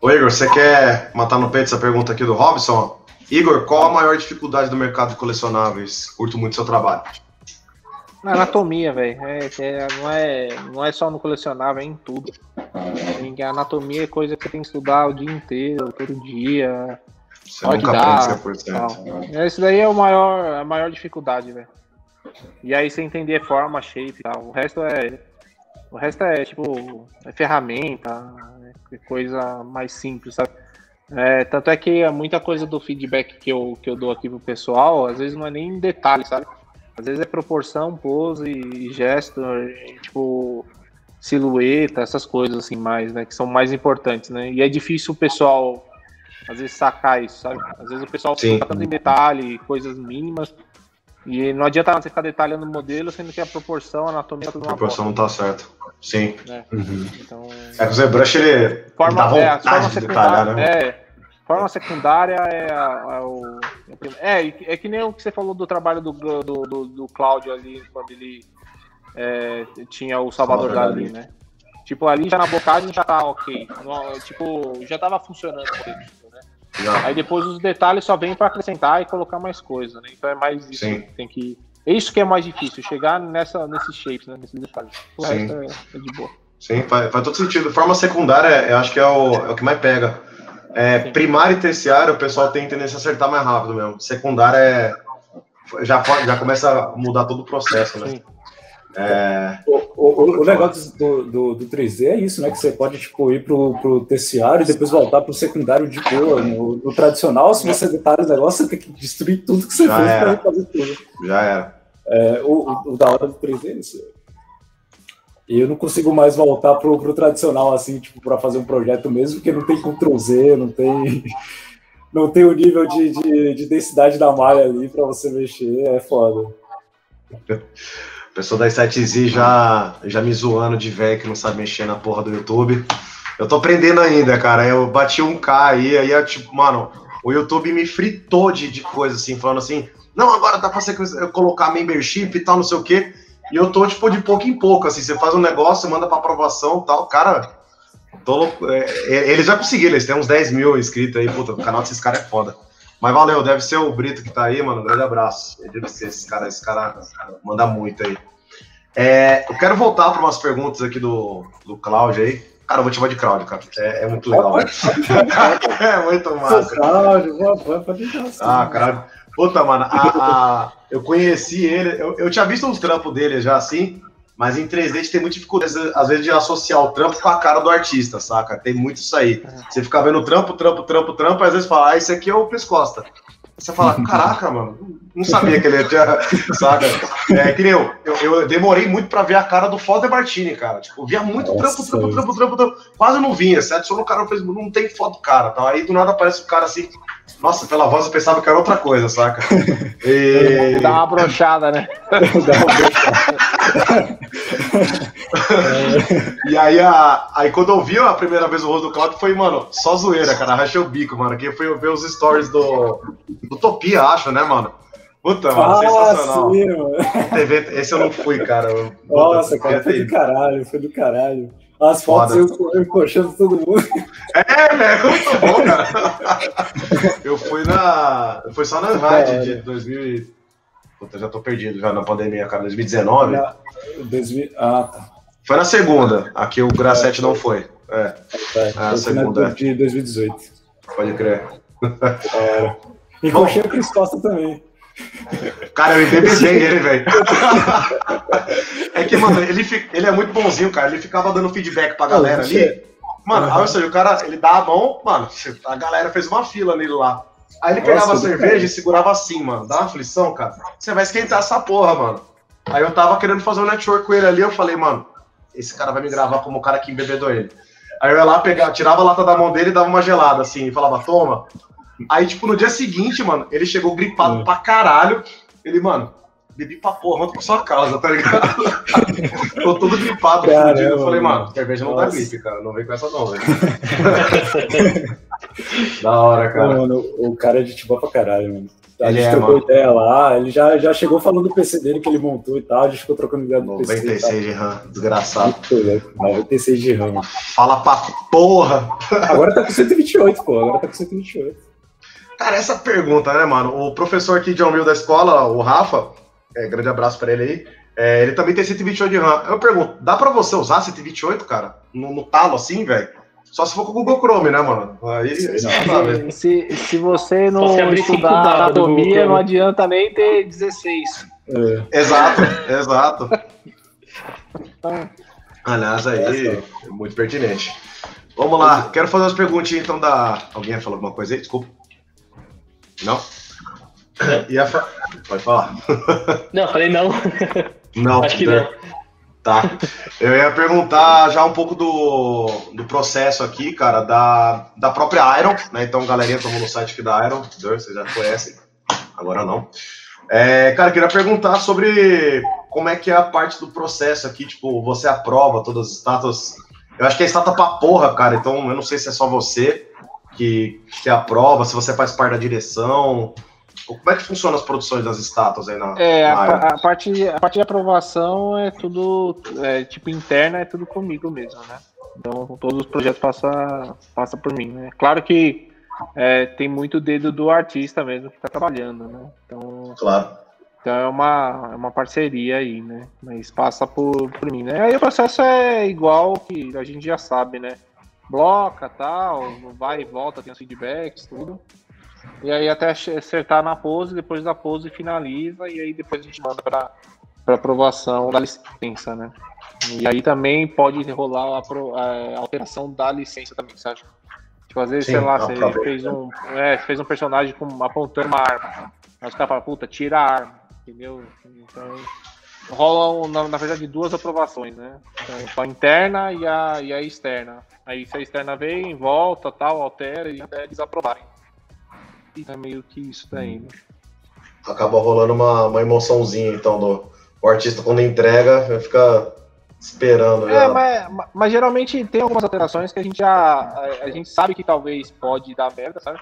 Ô Igor, você quer matar no peito essa pergunta aqui do Robson? Igor, qual a maior dificuldade do mercado de colecionáveis? Curto muito seu trabalho. Na anatomia, velho. É, é, não, é, não é só no colecionável, é em tudo. A anatomia é coisa que você tem que estudar o dia inteiro, todo dia. Você nunca dá, 100%. Esse daí é o maior, a maior dificuldade, velho. E aí você entender forma, shape e tal. O resto é. O resto é tipo. É ferramenta, é coisa mais simples, sabe? É, tanto é que muita coisa do feedback que eu, que eu dou aqui pro pessoal, às vezes não é nem em detalhe, sabe? Às vezes é proporção, pose, gesto, tipo, silhueta, essas coisas assim mais, né? Que são mais importantes, né? E é difícil o pessoal, às vezes, sacar isso, sabe? Às vezes o pessoal Sim. fica tanto em detalhe, coisas mínimas, e não adianta você ficar detalhando o modelo, sendo que a proporção, a anatomia... Tudo a proporção não tá certo. Sim. É, uhum. então... é que o ZBrush, ele, forma, ele dá vontade é, de detalhar, né? É, Forma secundária é, a, é o. É, é que nem o que você falou do trabalho do, do, do, do Cláudio ali, quando ele é, tinha o Salvador, Salvador Dali, né? Tipo, ali já na bocagem já tá ok. No, tipo, já tava funcionando né? Aí depois os detalhes só vêm para acrescentar e colocar mais coisa, né? Então é mais isso Sim. que tem que. É isso que é mais difícil, chegar nessa, nesses shapes, né? Nesses detalhes. O Sim. resto é, é de boa. Sim, faz, faz todo sentido. Forma secundária, eu acho que é o, é o que mais pega. É, primário e terciário, o pessoal tem tendência a acertar mais rápido mesmo. Secundário é. Já, pode, já começa a mudar todo o processo, né? É... O, o, o, negócio do, do, do, 3D é isso, né? Que você pode tipo, ir pro, pro terciário e depois voltar pro secundário de boa. No, no tradicional, se você detalha o negócio, você tem que destruir tudo que você já fez para fazer tudo. Já era. É, o, o, da hora do 3D é isso. E eu não consigo mais voltar pro, pro tradicional, assim, tipo, para fazer um projeto mesmo, porque não tem Ctrl Z, não tem, não tem o nível de, de, de densidade da malha ali para você mexer, é foda. O pessoal da 7Z já, já me zoando de velho que não sabe mexer na porra do YouTube. Eu tô aprendendo ainda, cara. Eu bati um K aí, aí tipo, mano, o YouTube me fritou de, de coisa assim, falando assim, não, agora dá pra você colocar membership e tal, não sei o quê. E eu tô, tipo, de pouco em pouco, assim, você faz um negócio, manda pra aprovação e tal, cara, tô, é, é, eles já conseguiram, eles têm uns 10 mil inscritos aí, puta, o canal desses caras é foda. Mas valeu, deve ser o Brito que tá aí, mano, um grande abraço. Deve ser esse cara, esse cara manda muito aí. É, eu quero voltar para umas perguntas aqui do, do Cláudio aí. Cara, eu vou te chamar de Cláudio, cara. É, é muito legal. é muito massa. Cláudio, pode Ah, cara. Puta, mano, a, a, eu conheci ele, eu, eu tinha visto uns trampos dele já assim, mas em 3D a gente tem muita dificuldade, às vezes, de associar o trampo com a cara do artista, saca? Tem muito isso aí. Você fica vendo trampo, trampo, trampo, trampo, e às vezes fala, ah, esse aqui é o Pescosta. Você fala, caraca, mano, não sabia que ele tinha, saca? É, que nem eu, eu, eu, demorei muito pra ver a cara do Foda Martini, cara. Tipo, via muito Nossa, trampo, trampo, trampo, trampo, trampo, quase não vinha. Você adiciona o cara no Facebook, não tem foto do cara, tá? Aí do nada aparece o cara assim, nossa, pela voz eu pensava que era outra coisa, saca? E... Dá uma brochada, né? Dá uma brochada. e aí, a, aí quando eu vi a primeira vez o rosto do Claudio, foi, mano, só zoeira, cara. Rachei o bico, mano. Que foi ver os stories do, do Topia, acho, né, mano? Puta, mano, ah, sensacional. Sim, mano. TV, esse eu não fui, cara. Puta, Nossa, cara, foi do caralho, foi do caralho. As fotos eu, eu encoxando todo mundo. É, velho, muito bom, cara. Eu fui na. Foi só na Invite de 2000. Puta, já tô perdido já na pandemia, cara. 2019? Na, 2000, ah, tá. Foi na segunda. Aqui o Grassetti não foi. É. é a segunda. De 2018. Pode crer. Era. Encoxei a Cris Costa também. Cara, eu embebezei ele, velho. É que, mano, ele, ele é muito bonzinho, cara. Ele ficava dando feedback pra galera ali. Mano, uhum. ou seja, o cara, ele dá a mão, mano, a galera fez uma fila nele lá. Aí ele pegava Nossa, a cerveja cara. e segurava assim, mano. Dá uma aflição, cara. Você vai esquentar essa porra, mano. Aí eu tava querendo fazer um network com ele ali, eu falei, mano, esse cara vai me gravar como o cara que embebedou ele. Aí eu ia lá, pegava, tirava a lata da mão dele e dava uma gelada, assim, e falava, toma. Aí, tipo, no dia seguinte, mano, ele chegou gripado hum. pra caralho. Ele, mano, bebi pra porra, volta pra sua casa, tá ligado? Tô todo gripado, Caramba, fudido. Eu falei, mano, cerveja não dá gripe, cara. Não vem com essa não, velho. da hora, cara. Não, mano, o cara é de tipo pra caralho, mano. A gente é, trocou mano. ideia lá, ele já, já chegou falando do PC dele que ele montou e tal, a gente ficou trocando ideia do 96 PC. 96 de RAM, desgraçado. 96 de RAM. Fala pra porra! Agora tá com 128, pô, agora tá com 128. Cara, essa pergunta, né, mano? O professor aqui de Almil da escola, o Rafa, é, grande abraço pra ele aí, é, ele também tem 128 de RAM. Eu pergunto, dá pra você usar 128, cara? No, no talo assim, velho? Só se for com o Google Chrome, né, mano? Aí, aí se, se você não estudar anatomia, não adianta nem ter 16. É. Exato, exato. Aliás, aí, é muito pertinente. Vamos lá, quero fazer umas perguntinhas então da. Alguém falou alguma coisa aí? Desculpa. Não? Ia fa... Pode falar. Não, falei não. Não, acho que não. Tá. Eu ia perguntar já um pouco do, do processo aqui, cara, da, da própria Iron, né? Então, galerinha, tomou no site aqui da Iron, vocês já conhecem, agora não. É, cara, queria perguntar sobre como é que é a parte do processo aqui, tipo, você aprova todas as estátuas. Eu acho que é estátua pra porra, cara, então eu não sei se é só você que, que aprova, se você faz parte da direção. Como é que funciona as produções das estátuas aí na, é, na a, a, parte, a parte de aprovação é tudo, é, tipo, interna é tudo comigo mesmo, né? Então, todos os projetos passam passa por mim, né? Claro que é, tem muito dedo do artista mesmo que está trabalhando, né? Então, claro. Então é uma, é uma parceria aí, né? Mas passa por, por mim, né? Aí o processo é igual que a gente já sabe, né? Bloca, tal, vai e volta, tem os feedbacks, tudo. E aí até acertar na pose, depois da pose finaliza e aí depois a gente manda para aprovação da licença, né? E aí também pode rolar a, a alteração da licença também, sabe? Tipo, às vezes, Sim, sei lá, você fez um, é, fez um personagem com, apontando uma arma. Aí os caras falam, puta, tira a arma, entendeu? Então rolam, na, na verdade, duas aprovações, né? Então, a interna e a, e a externa. Aí se a externa vem, volta, tal, altera e até eles aprovarem. E é meio que isso daí, né? Acaba rolando uma, uma emoçãozinha, então, do o artista quando entrega, fica esperando. É, mas, mas, geralmente tem algumas alterações que a gente já. A, a, gente sabe que talvez pode dar merda, sabe?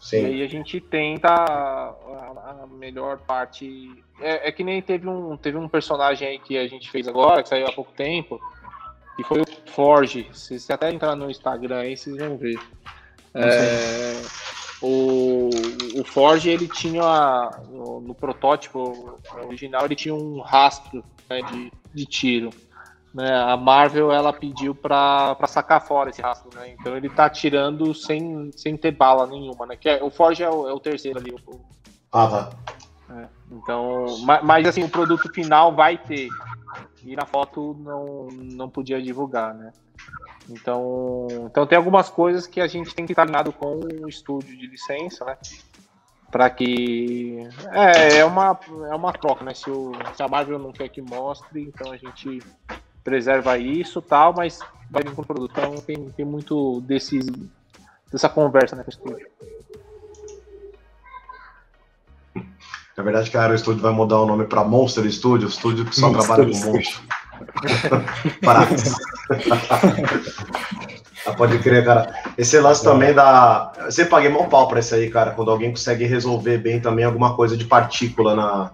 Sim. E aí a gente tenta a, a melhor parte. É, é, que nem teve um, teve um personagem aí que a gente fez agora, que saiu há pouco tempo, que foi o Forge. Se você até entrar no Instagram aí, vocês vão ver. É, o, o Forge ele tinha no, no, protótipo original ele tinha um rastro né, de, de tiro. Né? A Marvel ela pediu para sacar fora esse rastro, né? então ele tá tirando sem, sem ter bala nenhuma, né? Que é, o Forge é o, é o terceiro ali. O, ah, tá. É, então, mas, mas, assim o produto final vai ter e na foto não, não podia divulgar, né? Então, então tem algumas coisas que a gente tem que estar alinhado com o estúdio de licença, né? Para que é, é uma é uma troca, né? Se, o, se a Marvel não quer que mostre, então a gente preserva isso, tal, mas vai vir com o produto. Então tem, tem muito desse dessa conversa né, com o estúdio. Na verdade, cara, o estúdio vai mudar o nome para Monster Studio, estúdio que só Monster trabalha com monstro. Ah, pode crer, cara. Esse lance também da. Você paguei mão pau pra isso aí, cara. Quando alguém consegue resolver bem também alguma coisa de partícula na,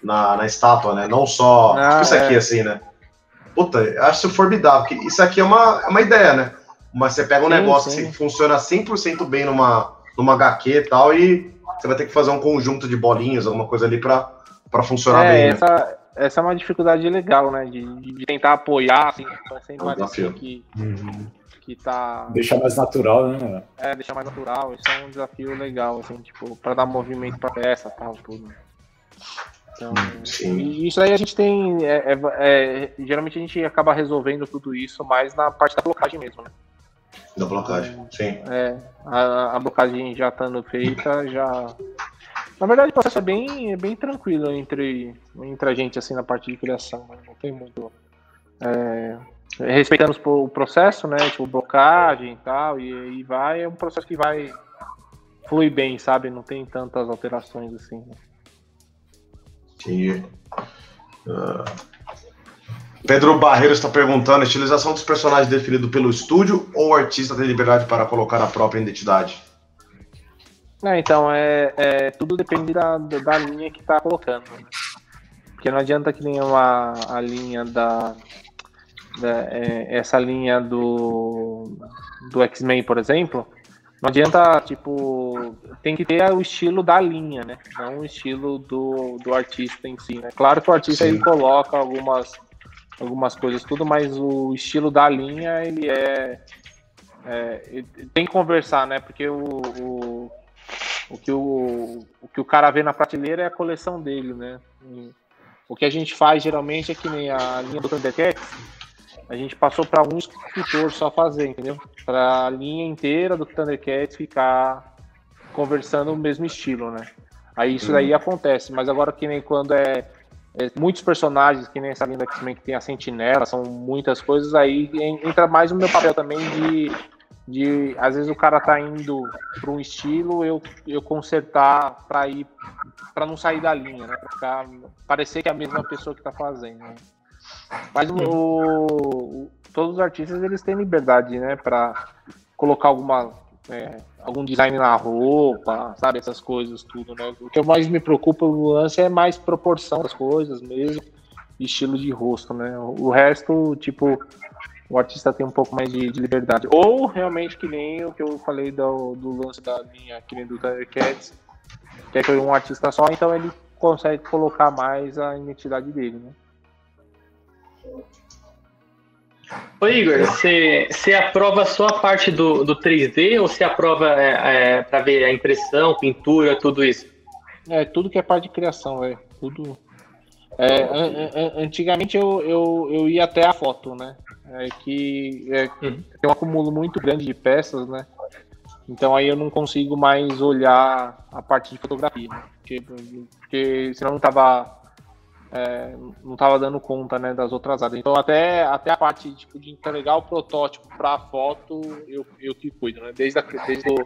na, na estátua, né? Não só. Ah, tipo isso aqui, é. assim, né? puta, eu acho formidável, isso aqui é uma, é uma ideia, né? Mas você pega um sim, negócio sim. que funciona 100% bem numa, numa HQ e tal, e você vai ter que fazer um conjunto de bolinhas, alguma coisa ali para funcionar é, bem. Né? Essa, né? Essa é uma dificuldade legal, né? De, de tentar apoiar, assim, sem é parecer que, uhum. que tá. Deixar mais natural, né? É, deixar mais natural. Isso é um desafio legal, assim, tipo, para dar movimento pra peça tal, tudo. Então, Sim. isso aí a gente tem. É, é, é, geralmente a gente acaba resolvendo tudo isso mais na parte da blocagem mesmo, né? Da blocagem, sim. É, a, a blocagem já estando feita, já. Na verdade, o processo é bem, é bem tranquilo entre, entre a gente, assim, na parte de criação. Né? Não tem muito. É, respeitando o processo, né? Tipo, blocagem e tal, e aí vai. É um processo que vai flui bem, sabe? Não tem tantas alterações assim. Né? Uh, Pedro Barreiro está perguntando: estilização dos personagens definido pelo estúdio ou o artista tem liberdade para colocar a própria identidade? É, então, é, é, tudo depende da, da linha que está colocando. Né? Porque não adianta que nem uma, a linha da. da é, essa linha do, do X-Men, por exemplo, não adianta, tipo, tem que ter o estilo da linha, né? Não o estilo do, do artista em si, né? Claro que o artista Sim. ele coloca algumas, algumas coisas, tudo, mas o estilo da linha, ele é. é tem que conversar, né? Porque o, o, o, que o, o que o cara vê na prateleira é a coleção dele, né? O que a gente faz geralmente é que nem a linha do Thundercats, a gente passou para um escritor só fazer, entendeu? Para a linha inteira do Thundercats ficar conversando o mesmo estilo, né? Aí isso daí uhum. acontece, mas agora que nem quando é, é muitos personagens, que nem essa linha X-Men que tem a Sentinela, são muitas coisas, aí entra mais o meu papel também de, de às vezes o cara tá indo para um estilo, eu, eu consertar para ir para não sair da linha, né? Para ficar parecer que é a mesma pessoa que tá fazendo. Né? Mas o, todos os artistas eles têm liberdade, né, para colocar alguma é, algum design na roupa, sabe, essas coisas tudo, né? O que mais me preocupa no lance é mais proporção das coisas mesmo, estilo de rosto, né? O resto, tipo, o artista tem um pouco mais de, de liberdade. Ou realmente que nem o que eu falei do, do lance da linha, que nem do Thundercats, que é um artista só, então ele consegue colocar mais a identidade dele, né? Ô Igor, você, você aprova só a parte do, do 3D ou você aprova é, é, para ver a impressão, pintura, tudo isso? É, tudo que é parte de criação, é tudo. É, an, an, antigamente eu, eu, eu ia até a foto, né? É que é, uhum. tem um acúmulo muito grande de peças, né? Então aí eu não consigo mais olhar a parte de fotografia, né? porque, porque senão não tava é, não estava dando conta né, das outras áreas. Então, até, até a parte tipo, de entregar o protótipo para a foto, eu, eu que cuido, né? Desde a, desde, o,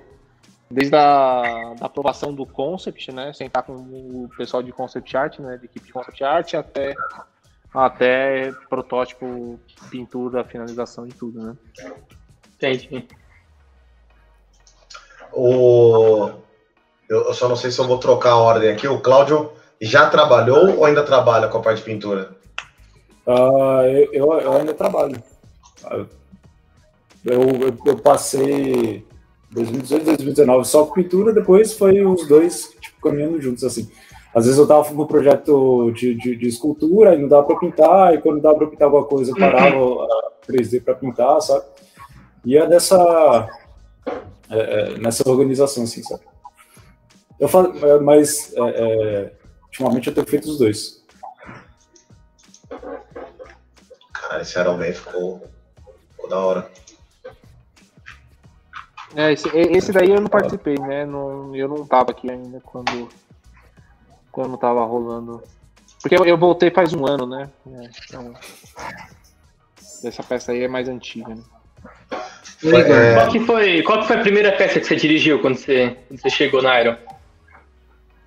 desde a da aprovação do concept, né? Sentar com o pessoal de concept art, né? De equipe de concept art, até, até protótipo, pintura, finalização e tudo, né? Entendi. O... Eu só não sei se eu vou trocar a ordem aqui. O Cláudio já trabalhou ou ainda trabalha com a parte de pintura? Uh, eu, eu, ainda trabalho. Eu, eu, eu, passei 2018, 2019 só com pintura, depois foi os dois tipo, caminhando juntos, assim. Às vezes eu tava com um projeto de, de, de, escultura e não dava para pintar, e quando dava para pintar alguma coisa, eu parava a 3D para pintar, sabe? E é dessa. É, é, nessa organização, assim, sabe? Eu falo, é, mas é, é Ultimamente eu tenho feito os dois. Cara, esse Iron Man ficou, ficou da hora. É, esse, esse daí eu não participei, né? Não, eu não tava aqui ainda quando, quando tava rolando. Porque eu, eu voltei faz um ano, né? É, então, essa peça aí é mais antiga, né? É... Qual, que foi, qual que foi a primeira peça que você dirigiu quando você, quando você chegou na Iron?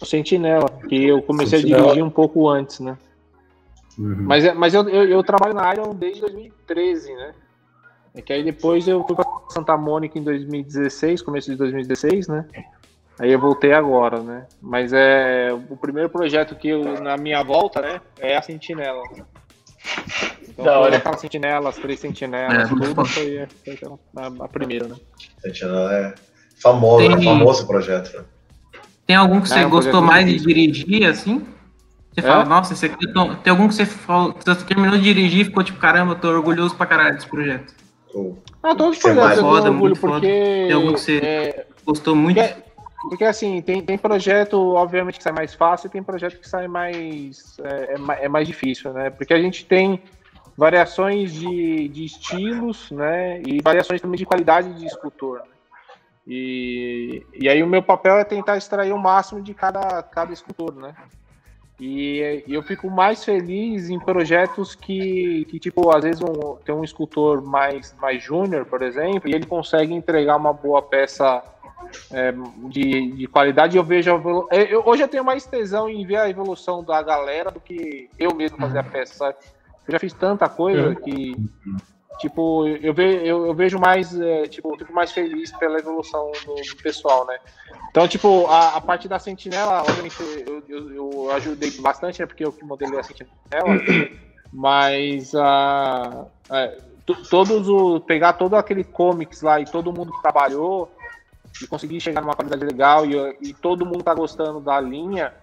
O Sentinela, que eu comecei Sentinela. a dirigir um pouco antes, né? Uhum. Mas, é, mas eu, eu, eu, trabalho na Iron desde 2013, né? É que aí depois eu fui para Santa Mônica em 2016, começo de 2016, né? Aí eu voltei agora, né? Mas é o primeiro projeto que eu, na minha volta, né, é a Sentinela. Então, da hora. sentinelas, três sentinelas, é, tudo foi, foi a, a, primeira, né? Sentinela é famoso, tem, famoso esse projeto. Né? Tem algum que você é, gostou mais de dirigir, assim? Você é? fala, nossa, esse aqui, tem algum que você, falou, que você terminou de dirigir e ficou tipo, caramba, tô orgulhoso pra caralho desse projeto. Ah, todos os projetos eu tenho orgulho, porque... Tem algum que você é, gostou muito? Porque, porque, assim, tem, tem projeto, obviamente, que sai mais fácil e tem projeto que sai mais... É, é, é mais difícil, né? Porque a gente tem variações de, de estilos, né? E variações também de qualidade de escultor. Né? E, e aí o meu papel é tentar extrair o máximo de cada, cada escultor, né? E, e eu fico mais feliz em projetos que, que tipo, às vezes um, tem um escultor mais, mais júnior, por exemplo, e ele consegue entregar uma boa peça é, de, de qualidade. Eu vejo. Eu, hoje eu tenho mais tesão em ver a evolução da galera do que eu mesmo fazer a peça, sabe? Eu já fiz tanta coisa é. que Tipo, eu, ve, eu, eu vejo mais, é, tipo, fico mais feliz pela evolução do, do pessoal, né? Então, tipo, a, a, parte da sentinela, obviamente, eu, eu, eu, ajudei bastante, né? Porque eu que modelei a sentinela, mas uh, é, todos o pegar todo aquele comics lá e todo mundo que trabalhou e conseguir chegar numa qualidade legal e, e todo mundo tá gostando da linha,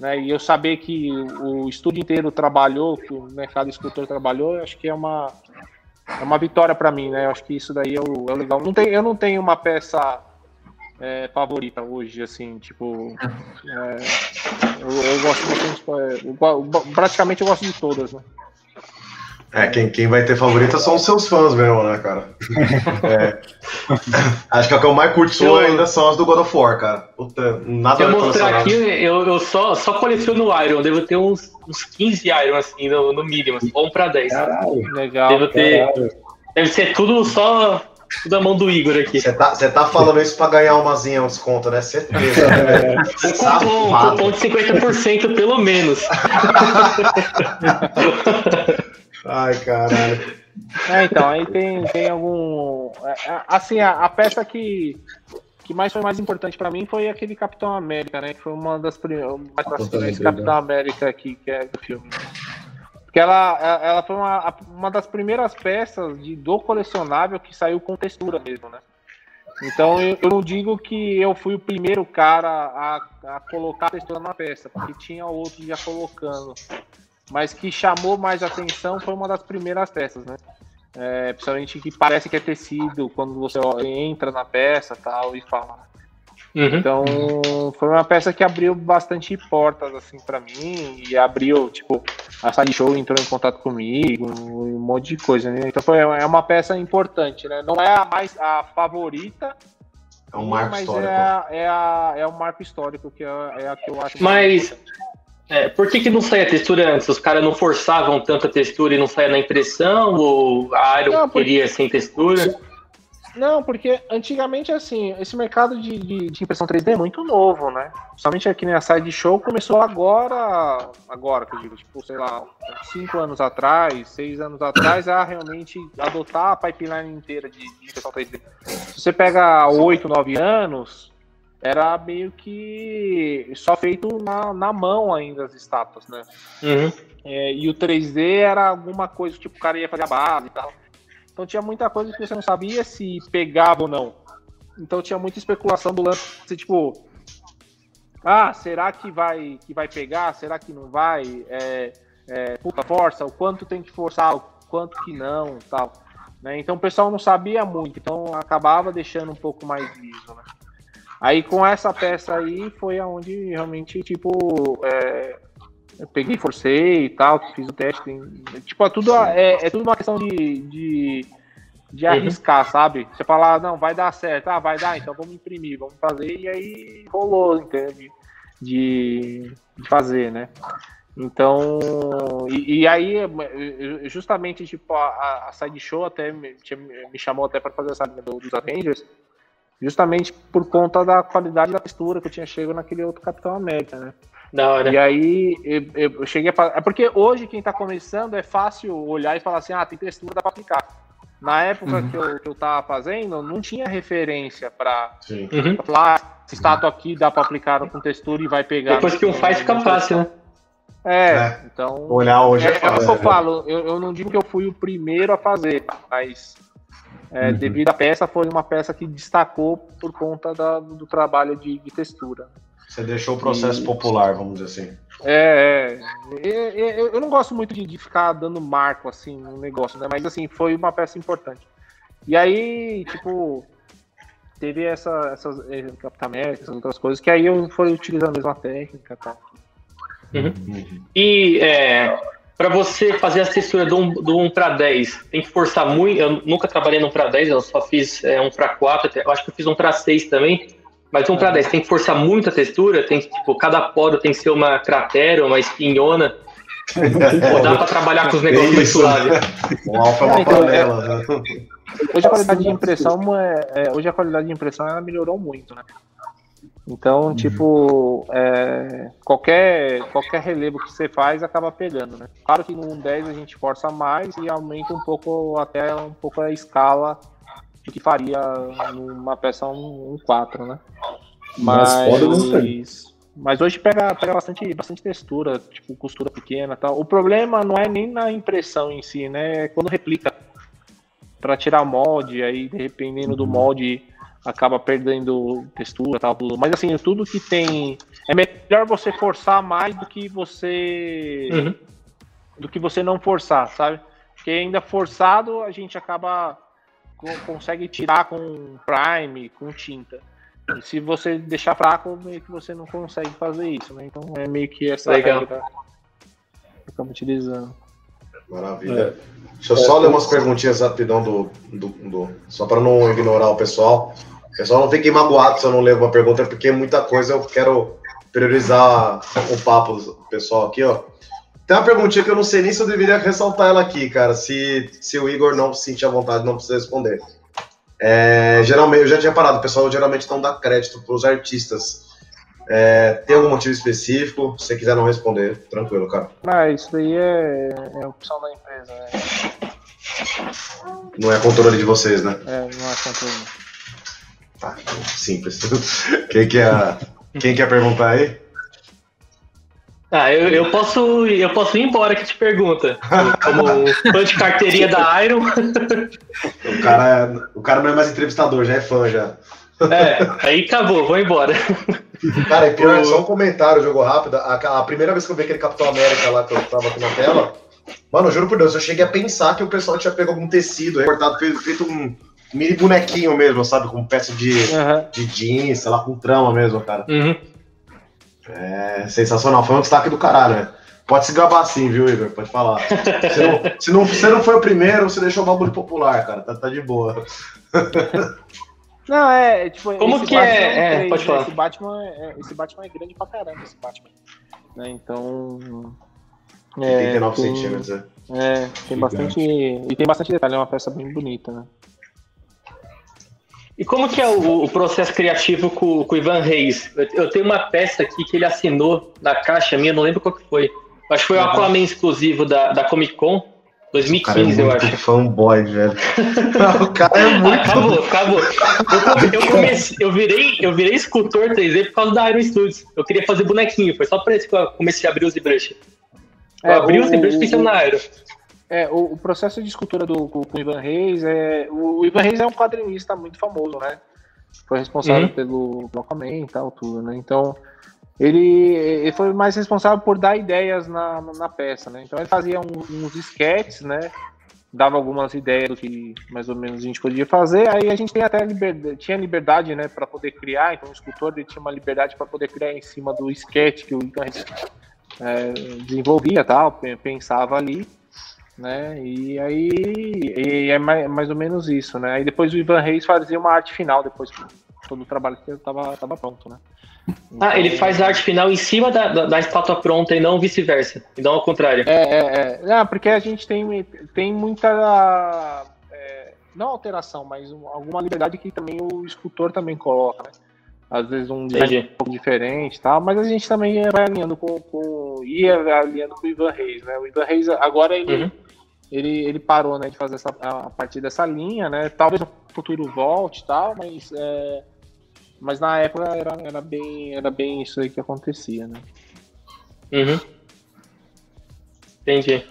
né? E eu saber que o estúdio inteiro trabalhou, que o mercado escultor trabalhou, acho que é uma é uma vitória para mim, né? Eu acho que isso daí é o, é o legal. Não tem, eu não tenho uma peça é, favorita hoje, assim, tipo. É, eu, eu, gosto bastante. É, eu, praticamente eu gosto de todas, né? É, quem, quem vai ter favorita são os seus fãs mesmo, né, cara? É, acho que é o que eu mais curto eu, ainda são as do God of War, cara. Puta, nada Se eu mostrar aqui, eu, eu só, só coleciono Iron. Devo ter uns, uns 15 Iron, assim, no, no mínimo. Assim, ou um pra 10. Caralho, legal. Devo ter. Caralho. Deve ser tudo só da mão do Igor aqui. Você tá, tá falando isso pra ganhar umazinha, uns desconto, né? Certeza. Né? Um cupom, um cupom de 50% pelo menos. Ai, caralho. É, então, aí tem, tem algum. É, é, assim, a, a, peça que, que mais foi mais importante pra mim foi aquele Capitão América, né? Que foi uma das primeiras. Esse Capitão América aqui, que é do filme. Porque ela, ela foi uma, uma das primeiras peças de, do colecionável que saiu com textura mesmo, né? Então eu, eu não digo que eu fui o primeiro cara a, a colocar textura na peça, porque tinha outros já colocando mas que chamou mais atenção foi uma das primeiras peças, né? É, principalmente que parece que é tecido quando você entra na peça tal e fala. Uhum. Então foi uma peça que abriu bastante portas assim para mim e abriu tipo a Side Show entrou em contato comigo um monte de coisa né? então foi é uma peça importante né não é a mais a favorita é um marco mas histórico é, a, é, a, é um marco histórico que é, é a que eu acho mas é, por que, que não saía textura antes? Os caras não forçavam tanta textura e não saía na impressão? Ou a Iron não, porque... queria sem textura? Não, porque antigamente, assim, esse mercado de, de, de, impressão 3D é muito novo, né? Somente aqui na Side Show começou agora, agora que eu digo, tipo, sei lá, cinco anos atrás, seis anos atrás, a realmente adotar a pipeline inteira de, de impressão 3D. Se você pega oito, nove anos, era meio que só feito na, na mão ainda as estátuas, né? Uhum. É, e o 3D era alguma coisa, tipo, o cara ia fazer a base e tal. Então tinha muita coisa que você não sabia se pegava ou não. Então tinha muita especulação do lance, tipo, ah, será que vai, que vai pegar? Será que não vai? É, é, puta força, o quanto tem que forçar, o quanto que não, tal. Né? Então o pessoal não sabia muito, então acabava deixando um pouco mais liso, né? Aí com essa peça aí foi aonde realmente, tipo, é, eu peguei, forcei e tal, fiz o teste. Tipo, é tudo, é, é tudo uma questão de, de, de uhum. arriscar, uhum. sabe? Você falar, não, vai dar certo, ah, vai dar, então vamos imprimir, vamos fazer, e aí rolou, entende? De, de fazer, né? Então, e, e, aí, justamente, tipo, a, a Side Show até me, me chamou até para fazer essa do, dos Avengers, justamente por conta da qualidade da textura que eu tinha chegado naquele outro Capitão América, né? Da hora. E aí eu, eu cheguei a falar. É porque hoje quem tá começando é fácil olhar e falar assim: ah, tem textura, dá pra aplicar. Na época uhum. que, eu, que eu tava fazendo, não tinha referência pra, uhum. falar: ah, esse estátua aqui dá pra aplicar com textura e vai pegar. Depois que um faz, fica fácil, né? É, né? então. Olhar hoje é, é, é o que eu falo. Eu, eu não digo que eu fui o primeiro a fazer, mas é, uhum. devido à peça, foi uma peça que destacou por conta da, do trabalho de, de, textura. Você deixou o processo e... popular, vamos dizer assim. É, é, eu não gosto muito de, de, ficar dando marco assim no negócio, né? Mas assim, foi uma peça importante. E aí, tipo, teve essa, essas eh, Capitã América, essas outras coisas, que aí eu fui utilizando a mesma técnica e tal. Uhum. E é, para você fazer a textura do 1, do 1 para 10, tem que forçar muito. Eu nunca trabalhei no 1 para 10, eu só fiz é, 1 para 4, eu acho que eu fiz 1 para 6 também. Mas 1 para 10 tem que forçar muito a textura, tem que, tipo, cada poda tem que ser uma cratera, uma espinhona. Pô, dá para trabalhar com os negócios mais suaves. Um alfa é uma então, panela. Né? Hoje a qualidade de impressão é, é, hoje a qualidade de impressão ela melhorou muito, né? Então, uhum. tipo, é, qualquer, qualquer relevo que você faz acaba pegando, né? Claro que no 10 a gente força mais e aumenta um pouco, até um pouco a escala do que faria numa peça 1, 4, né? Mas, mas, mas hoje pega, pega bastante, bastante textura, tipo, costura pequena tal. O problema não é nem na impressão em si, né? É quando replica para tirar molde, aí dependendo do uhum. molde acaba perdendo textura tal, tudo. Mas assim, tudo que tem. É melhor você forçar mais do que você. Uhum. do que você não forçar, sabe? Porque ainda forçado a gente acaba. consegue tirar com prime, com tinta. E se você deixar fraco, meio que você não consegue fazer isso, né? Então é meio que essa Legal. regra que estamos utilizando. Maravilha. É. Deixa eu só ler umas perguntinhas rapidão do, do, do só para não ignorar o pessoal. O pessoal não fique magoado se eu não ler uma pergunta, porque muita coisa eu quero priorizar o papo do pessoal aqui, ó. Tem uma perguntinha que eu não sei nem se eu deveria ressaltar ela aqui, cara. Se, se o Igor não se sentir à vontade, não precisa responder. É, geralmente, eu já tinha parado, o pessoal geralmente não dá crédito para os artistas. É, tem algum motivo específico? Se você quiser não responder, tranquilo, cara. Ah, isso daí é, é opção da empresa, né? Não é controle de vocês, né? É, não é controle. Tá, simples. Quem quer, quem quer perguntar aí? Ah, eu, eu, posso, eu posso ir embora que te pergunta. Como fã de carteirinha da Iron. O cara, é, o cara não é mais entrevistador, já é fã já. É, aí acabou, vou embora. Cara, e pior, o... só um comentário, jogo rápido. A, a, primeira vez que eu vi aquele Capitão América lá que eu tava aqui na tela, mano, juro por Deus, eu cheguei a pensar que o pessoal tinha pego algum tecido, recortado, feito um mini bonequinho mesmo, sabe? Com peça de, uhum. de jeans, sei lá, com trama mesmo, cara. Uhum. É sensacional, foi um destaque do caralho, né? Pode se gabar assim, viu, Igor? Pode falar. Você não, se não, você não foi o primeiro, você deixou o bagulho popular, cara. Tá, tá de boa. Não, é, tipo. Como que Batman é? é, pode falar. Esse Batman, é, esse Batman é grande pra caramba, esse Batman. Né? Então. É, 89 tem, centímetros, é. É, tem bastante. E tem bastante detalhe, é uma peça bem bonita, né? E como que é o, o processo criativo com, com, o Ivan Reis? Eu, tenho uma peça aqui que ele assinou na caixa minha, não lembro qual que foi. Acho que foi o Aquaman exclusivo da, da Comic Con. 2015, é eu acho. fanboy, velho. o cara é muito. Acabou, acabou. Eu, eu, comecei, eu, virei, eu virei escultor 3D por causa da Iron Studios. Eu queria fazer bonequinho, foi só por isso que eu comecei a abrir os ZBrush. Eu é, abri os ZBrush pensando na Iron. É, o, o, processo de escultura do, com, o Ivan Reis é. O Ivan Reis é um quadrinista muito famoso, né? Foi responsável uhum. pelo Aquaman e tal, tudo, né? Então, ele, ele, foi mais responsável por dar ideias na, na peça, né? Então ele fazia um, uns esquetes, né? Dava algumas ideias do que mais ou menos a gente podia fazer. Aí a gente tem até liberdade, tinha liberdade, né, para poder criar. Então o escultor ele tinha uma liberdade para poder criar em cima do esquete que o Ivan é, desenvolvia, tal, pensava ali né? E aí e é mais, mais ou menos isso, né? Aí depois o Ivan Reis fazia uma arte final, depois que todo o trabalho estava tava pronto, né? Então, ah, ele faz a arte final em cima da, da, da estátua pronta e não vice-versa, e não ao contrário. É, é, é. Não, porque a gente tem, tem muita. É, não alteração, mas alguma liberdade que também o escultor também coloca, né? Às vezes um design um pouco diferente tal, mas a gente também vai alinhando com, com. ia alinhando com o Ivan Reis, né? O Ivan Reis agora ele. Uhum ele, ele parou né, de fazer essa, a partir dessa linha, né? Talvez no futuro volte e tal, mas, é, mas na época era, era, bem, era bem isso aí que acontecia, né? Uhum. Entendi.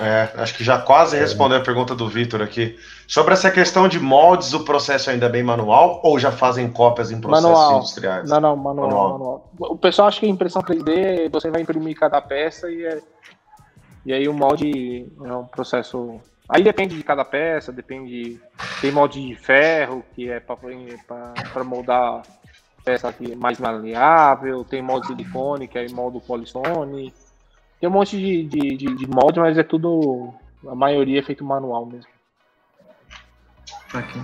É, acho que já quase é. respondeu a pergunta do Vitor aqui. Sobre essa questão de moldes, o processo ainda é bem manual ou já fazem cópias em processos manual. industriais? Não, não, manual, manual. manual. O pessoal acha que impressão 3D, você vai imprimir cada peça e, é... e aí o molde é um processo. Aí depende de cada peça, depende. Tem molde de ferro, que é para moldar peça aqui mais maleável, tem molde silicone, que é molde polistone. Tem um monte de, de, de, de molde, mas é tudo. A maioria é feito manual mesmo. Aqui.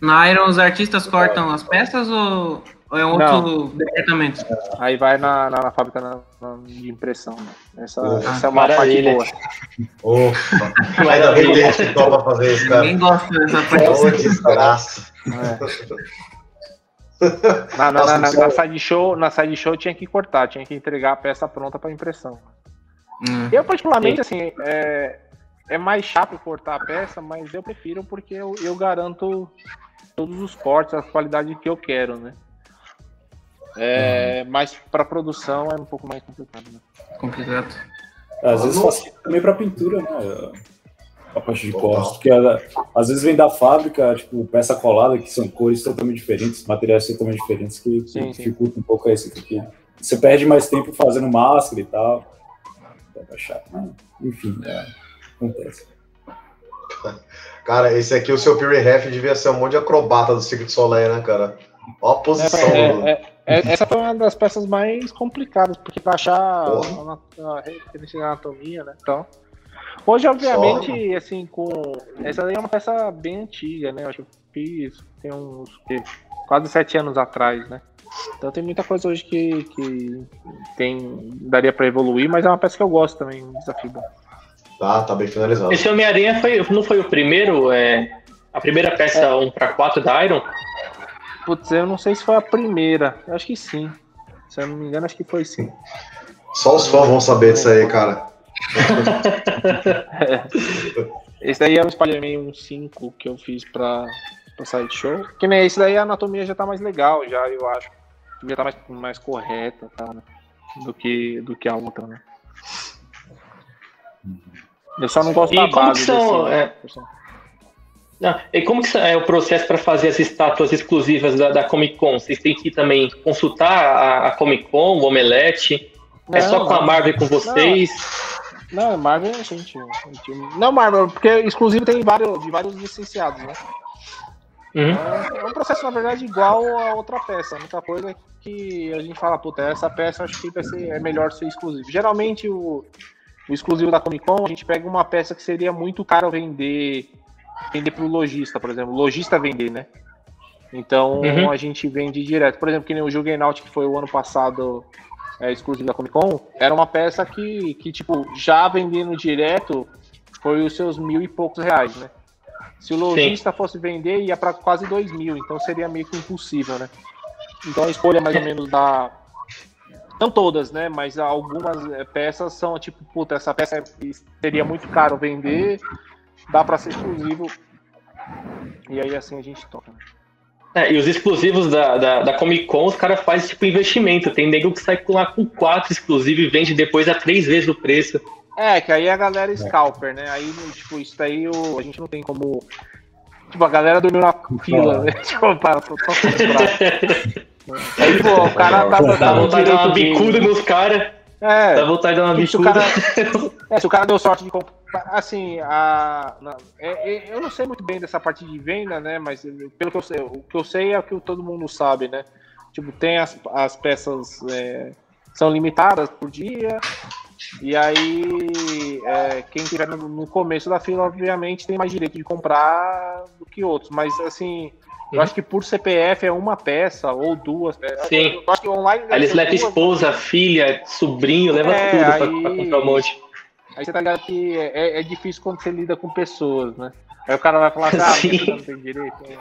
Na Iron, os artistas cortam as peças ou, ou é outro Não. departamento? Aí vai na, na, na fábrica na, na, de impressão. Né? Essa, essa é uma Maravilha. parte boa. Opa, ainda bem que gente topa fazer isso, cara. Ninguém gosta dessa parte. Ô, desgraça. É. Na, na, Nossa, na, na, side show, na side show tinha que cortar, tinha que entregar a peça pronta para impressão. Hum. Eu, particularmente, assim, é, é mais chato cortar a peça, mas eu prefiro porque eu, eu garanto todos os cortes, a qualidade que eu quero, né? É, uhum. Mas para produção é um pouco mais complicado. Né? Complicado. Às vezes facilita também para pintura, né? A parte de corte, porque ela, às vezes vem da fábrica, tipo, peça colada, que são cores totalmente diferentes, materiais totalmente diferentes, que, que sim, dificulta um pouco isso aqui. Você perde mais tempo fazendo máscara e tal é chato, mas enfim, é, acontece. Cara, esse aqui, o seu Fury Ref devia ser um monte de acrobata do Secret Soleil, né, cara? Ó a posição. É, é, é, essa foi uma das peças mais complicadas, porque pra achar a, a referência da anatomia, né? Então. Hoje, obviamente, Só. assim, com. Essa daí é uma peça bem antiga, né? Eu acho que eu fiz tem uns quase sete anos atrás, né? Então tem muita coisa hoje que, que tem, daria para evoluir, mas é uma peça que eu gosto também, um desafio bom. Tá, tá bem finalizado. Esse Homem-Aranha foi, não foi o primeiro, é, a primeira peça é. 1 para 4 da Iron? Putz, eu não sei se foi a primeira, eu acho que sim. Se eu não me engano, acho que foi sim. Só os fãs vão saber disso aí, cara. Esse daí é um Spider-Man 5 que eu fiz pra, pra side show. Que nem esse daí a anatomia já tá mais legal, já, eu acho devia estar mais, mais correta tá, né? do, que, do que a outra, né? Eu só não gosto e da como base. Que são, desse, é... Não, e como que é o processo para fazer as estátuas exclusivas da, da, Comic Con? Vocês têm que também consultar a, a Comic Con, o Omelete? Não, é só com a Marvel com vocês? Não, não Marvel a gente, a gente, Não, Marvel, porque exclusivo tem vários, de vários licenciados, né? Uhum. É, é, um processo, na verdade, igual a outra peça. A única coisa é que a gente fala, puta, essa peça acho que vai ser, é melhor ser exclusivo. Geralmente, o, o exclusivo da Comic Con, a gente pega uma peça que seria muito caro vender vender para o lojista, por exemplo. Lojista vender, né? Então, uhum. a gente vende direto. Por exemplo, que nem o Juggernaut, que foi o ano passado é, exclusivo da Comic Con, era uma peça que, que, tipo, já vendendo direto, foi os seus mil e poucos reais, né? Se o lojista fosse vender, ia para quase 2 mil, então seria meio que impossível, né? Então a escolha mais ou menos da. Não todas, né? Mas algumas eh, peças são tipo, puta, essa peça seria muito caro vender, dá para ser exclusivo. E aí assim a gente toca. É, e os exclusivos da, da, da Comic Con, os caras fazem tipo investimento. Tem nego que sai lá com quatro exclusivos e vende depois a três vezes o preço. É, que aí a galera é scalper, né? Aí, tipo, isso daí o, a gente não tem como. Tipo, a galera dormiu na fila, né? Tipo, para, pra, Aí, pô, o cara tá Dá vontade de dar uma bicuda nos caras. É. Dá vontade de uma bicuda. É, se o cara deu sorte de comprar. Assim, a, é, é, eu não sei muito bem dessa parte de venda, né? Mas pelo que eu sei, o que eu sei é o que todo mundo sabe, né? Tipo, tem as, as peças. É, são limitadas por dia, e aí, é, quem estiver no, no, começo da fila, obviamente, tem mais direito de comprar do que outros. Mas, assim, eu acho que por CPF é uma peça ou duas. Sim. Eu acho que online. Aí eles levam esposa, filha, sobrinho, leva é, tudo aí... pra, pra, comprar um monte. Aí você tá ligado que é, é, é, difícil quando você lida com pessoas, né? Aí o cara vai falar assim, ah, não tem direito. É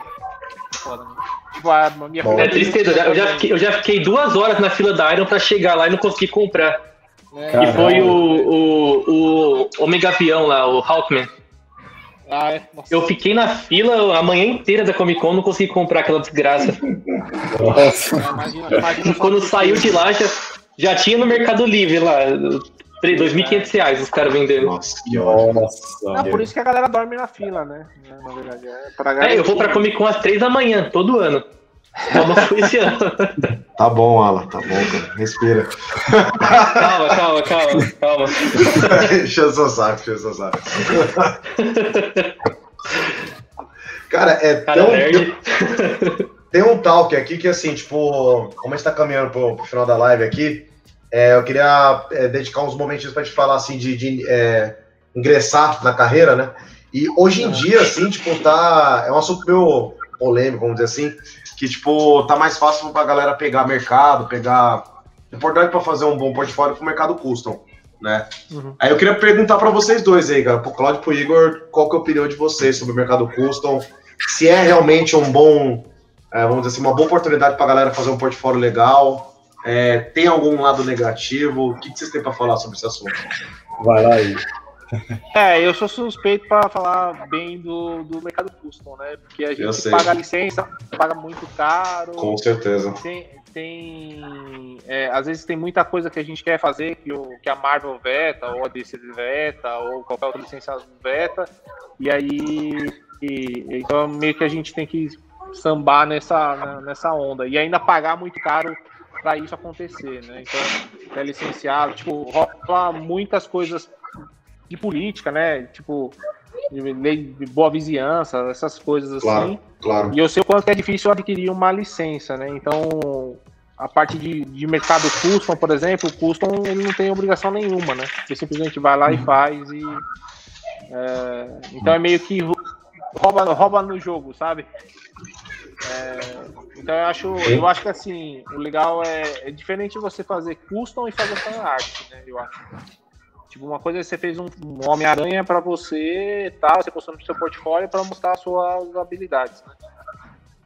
foda, né? Tipo, a minha Bom, é tristeza, eu já, fiquei, eu já fiquei duas horas na fila da Iron pra chegar lá e não consegui comprar. É. E foi o, o, o Omega Avião lá, o Hawkman. Ah, é? Eu fiquei na fila a manhã inteira da Comic Con, não consegui comprar aquela desgraça. Nossa. É, imagina, imagina Quando saiu de lá, já, já tinha no Mercado Livre lá. 2.500 reais os caras vendendo. Nossa. Nossa. Não, por isso que a galera dorme na fila, né? Na verdade, é pra É, eu vou pra Comic Con às 3 da manhã, todo ano. Só não esse ano. Tá bom, Alan, tá bom, cara. Respira. Calma, calma, calma, calma. Enche o seu saco, enche o seu saco. Cara, é Cara tão, nerd. Tem um talk aqui que, assim, tipo, como a gente tá caminhando pro, pro final da live aqui, é, eu queria é, dedicar uns momentos pra gente falar, assim, de, de, é, ingressar na carreira, né? E hoje em dia, assim, tipo, tá. É um assunto meio polêmico, vamos dizer assim, que, tipo, tá mais fácil pra galera pegar mercado, pegar oportunidade pra fazer um bom portfólio pro mercado custom, né? Uhum. Aí eu queria perguntar pra vocês dois aí, cara, pro Claudio e pro Igor, qual que é a opinião de vocês sobre o mercado custom? Se é realmente um bom, é, vamos dizer assim, uma boa oportunidade pra galera fazer um portfólio legal? É, tem algum lado negativo? O que, que vocês têm pra falar sobre esse assunto? Vai lá aí. É, eu sou suspeito para falar bem do, do mercado custom, né? Porque a gente paga licença, paga muito caro. Com certeza. Tem, tem é, às vezes tem muita coisa que a gente quer fazer que, o, que a Marvel veta, ou a DC veta, ou qualquer outra licença veta, e aí e- então meio que a gente tem que sambar nessa, na- nessa onda e ainda pagar muito caro para isso acontecer, né? Então é licenciado, tipo, rola muitas coisas de política, né? Tipo, lei de boa vizinhança, essas coisas assim. Claro. Claro. E eu sei o quanto é difícil adquirir uma licença, né? Então, a parte de, de mercado custom, por exemplo, o custom ele não tem obrigação nenhuma, né? Você simplesmente vai lá e faz e. é, então é meio que rou- rouba, rouba no jogo, sabe? É, então eu acho, eu acho que assim, o legal é, é diferente você fazer custom e fazer fan art, né? Eu acho. Tipo, uma coisa é você fez um, um Homem-Aranha pra você, tal, você postou no seu portfólio para mostrar as suas habilidades, né?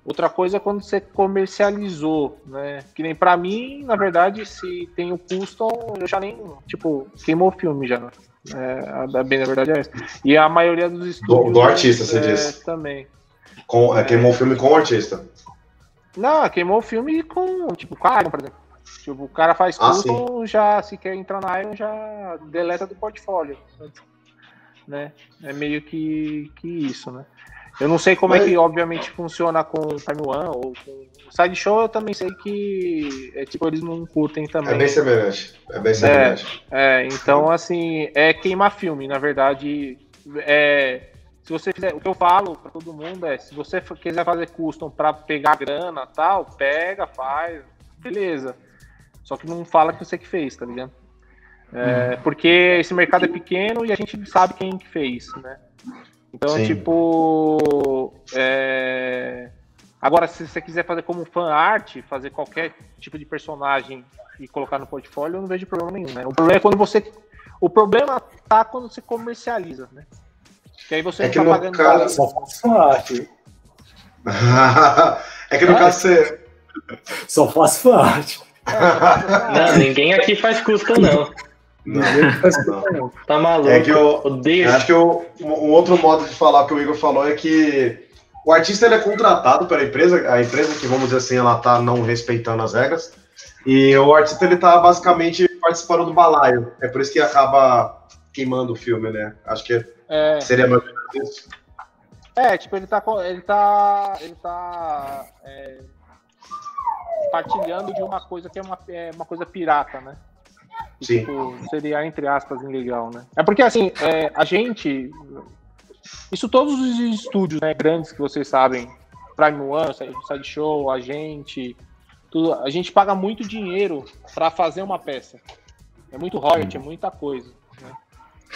Outra coisa é quando você comercializou, né? Que nem pra mim, na verdade, se tem o custom, eu já nem, tipo, queimou o filme já. né? É, a, bem, na verdade é essa. E a maioria dos estúdios... do artista, você é, disse. Também. Com, é, queimou o filme com o artista. Não, queimou o filme com, tipo, com a Iron, por exemplo. Tipo, o cara faz Ah, custom, já, se quer entrar na Iron, já deleta do portfólio. Né? É meio que, que isso, né? Eu não sei como Mas- é que, obviamente, funciona com o Time One ou com o Sideshow, eu também sei que, é, tipo, eles não curtem também. É bem semelhante. É bem semelhante. É, então, assim, é queimar filme, na verdade. É, se você fizer, o que eu falo pra todo mundo é, se você quiser fazer custom pra pegar grana tal, pega, faz, beleza. Só que não fala que você que fez, tá ligado? É, Porque esse mercado é pequeno e a gente sabe quem que fez, né? Então, Sim. tipo. é, Agora, se você quiser fazer como fan art, fazer qualquer tipo de personagem e colocar no portfólio, eu não vejo problema nenhum, né? O problema é quando você. O problema tá quando você comercializa, né? Que aí você É que tá no pagando caso-. Só faço fanart. é que no Ah, caso você. Só faço fanart. Não, ninguém aqui faz custom, não. Ninguém faz Não. não. Tá maluco. É que eu. Eu acho que o, um outro modo de falar que o Igor falou é que o artista ele é contratado pela empresa, a empresa que, vamos dizer assim, ela tá não respeitando as regras, e o artista ele tá basicamente participando do balaio. É por isso que acaba queimando o filme, né? Acho que É, seria mais ou menos isso. é, tipo, ele tá. Ele tá. Ele tá. é, partilhando de uma coisa que é uma, é uma coisa pirata, né? Que, Sim. Tipo, seria, entre aspas, ilegal, né? É porque, assim, é, a gente. Isso todos os estúdios né, grandes que vocês sabem, Prime One, Sideshow, a gente. Tudo, a gente paga muito dinheiro para fazer uma peça. É muito royalty, é muita coisa. né?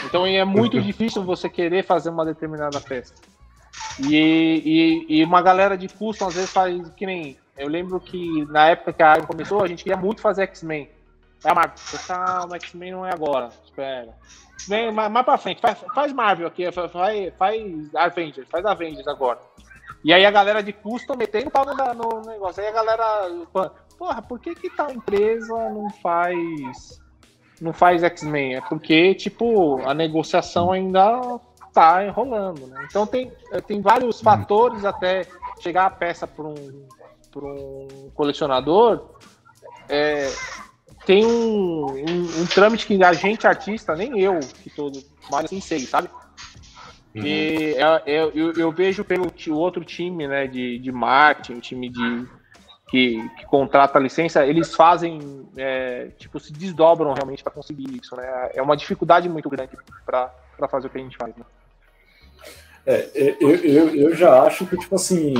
Então é muito difícil você querer fazer uma determinada peça. E, e, e uma galera de custom às vezes faz que nem. Eu lembro que na época que a Iron começou, a gente queria muito fazer X-Men. Aí a Marvel, calma, X-Men não é agora, espera. Vem mais, pra frente, faz, faz Marvel aqui, faz, faz Avengers, faz Avengers agora. E aí a galera de custom metendo pau no, no negócio. Aí a galera, porra, por que que tal empresa não faz não faz X-Men? É porque, tipo, a negociação ainda tá enrolando, né? Então tem, tem vários fatores até chegar a peça para um, pra um colecionador é, tem um, um, um, trâmite que a gente, artista, nem eu, que todo, mais assim sei, sabe? Uhum. é, é, eu, eu, vejo pelo o outro time, né, de, de marketing, o time de, que, que contrata a licença, eles fazem, é, tipo, se desdobram realmente para conseguir isso, né? É uma dificuldade muito grande para fazer o que a gente faz, né? É, eu, eu, eu já acho que, tipo assim,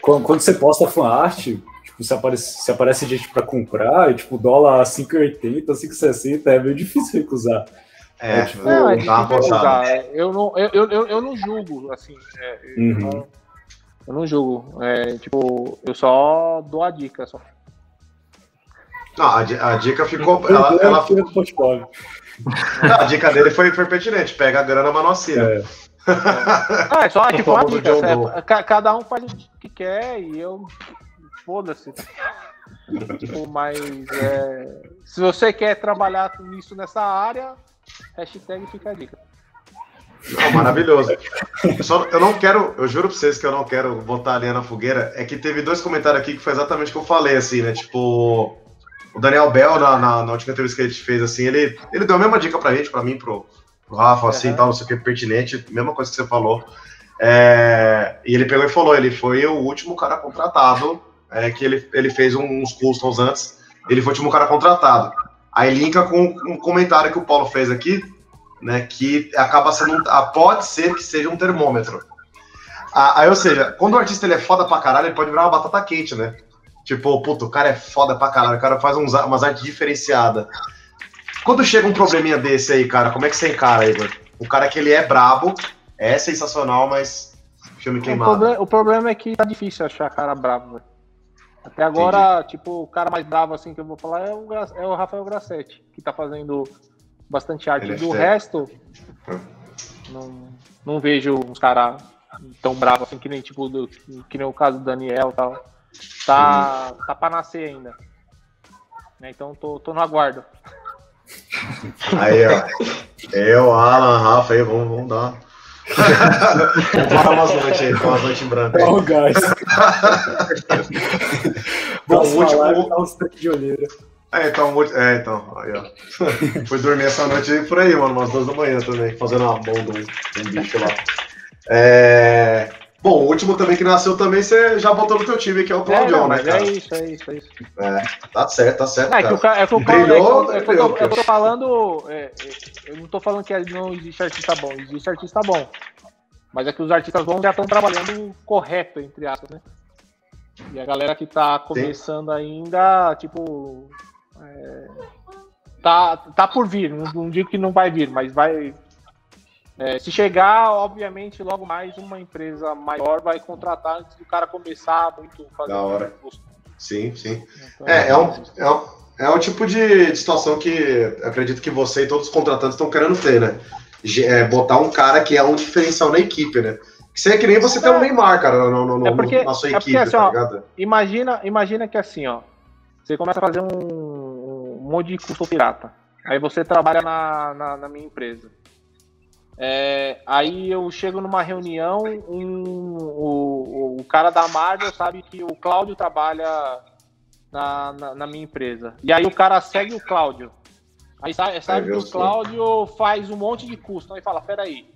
quando, quando você posta fanart, tipo, se aparece, se aparece gente para comprar, e, tipo, dólar 5,80, 5,60, é meio difícil recusar. É, é tipo, não, é recusar. Eu não, eu, eu, eu não julgo, assim, é, eu, uhum. não, eu não julgo. É, tipo, eu só dou a dica, só. Não, a, a dica ficou. Ela, ela... a dica dele foi, foi pertinente. Pega a grana, mas não assina. É. Ah, é só tipo, uma dica. É, cada um faz o que quer e eu. Foda-se. tipo, mas é, se você quer trabalhar com isso nessa área, hashtag fica a dica. Não, maravilhoso. Eu, só, eu não quero, eu juro pra vocês que eu não quero botar a linha na fogueira. É que teve dois comentários aqui que foi exatamente o que eu falei, assim, né? Tipo, o Daniel Bell, na, na, na última entrevista que a gente fez, assim, ele, ele deu a mesma dica pra gente, pra mim, pro, pro Rafa, assim, uhum. tal, não sei o que, pertinente, mesma coisa que você falou. É, e ele pegou e falou, ele foi o último cara contratado, é, que ele, ele fez uns customs antes, ele foi o último cara contratado. Aí linka com um comentário que o Paulo fez aqui, né, que acaba sendo, um, pode ser que seja um termômetro. Aí, ou seja, quando o artista ele é foda pra caralho, ele pode virar uma batata quente, né? Tipo, puto, o cara é foda pra caralho, o cara faz uns, umas artes diferenciadas. Quando chega um probleminha desse aí, cara, como é que você encara, Igor? O cara que ele é brabo, é sensacional, mas filme queimado. O, problem, o problema é que tá difícil achar cara brabo, velho. Até agora, Entendi. tipo, o cara mais bravo assim que eu vou falar é o, é o Rafael Grassetti, que tá fazendo bastante arte. Ele é Do é resto, não, não vejo uns caras tão bravos assim, que nem tipo do, que nem o caso do Daniel e tal. Tá, tá pra nascer ainda. Né, então tô, tô no aguardo. Aí, ó. Eu, Alan, Rafa, aí, vamos, vamos dar. dar umas noites aí, umas noites em branco. Aí. Oh, guys. Bom, o último. Tá uns de olheira. É, então, é, então, aí, ó. Fui dormir essa noite aí por aí, mano, umas duas da manhã também, fazendo uma bomba um bicho lá. É... Bom, o último também que nasceu também, você já botou no teu time, que é o Claudião, é, né, cara? É isso, é isso, é isso. É, tá certo, tá certo. Não, é, que o, é que o brilhou, é, que, é, que eu, eu tô falando. É, é, eu não tô falando que não existe artista bom, existe artista bom. Mas é que os artistas bons já estão trabalhando correto, entre aspas, né? E a galera que tá começando Sim. ainda, tipo. É, tá, tá por vir, não, não digo que não vai vir, mas vai, é, se chegar, obviamente, logo mais uma empresa maior vai contratar antes do cara começar muito fazer. Da hora. Sim, sim. Então, é, é, um, é, um, é um tipo de, de situação que acredito que você e todos os contratantes estão querendo ter, né? É, botar um cara que é um diferencial na equipe, né? Que é que nem você é, ter um Neymar, cara, no, no, é porque, na sua é equipe, porque, assim, tá ligado? imagina, imagina que assim, ó, você começa a fazer um, um monte de custo pirata. Aí você trabalha na, na, na minha empresa. É, aí eu chego numa reunião, um, o, o cara da Marvel sabe que o Cláudio trabalha na, na, na, minha empresa. E aí o cara segue o Cláudio. Aí sabe, sabe que o Cláudio faz um monte de custo. Aí fala, peraí,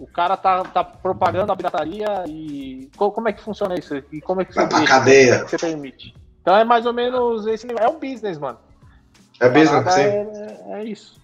o cara tá, tá propagando a pirataria e como é que funciona isso? E como é que você, deixa, cadeia. Como é que você permite? Então é mais ou menos esse É um business, mano. É business, sim. É, é, isso.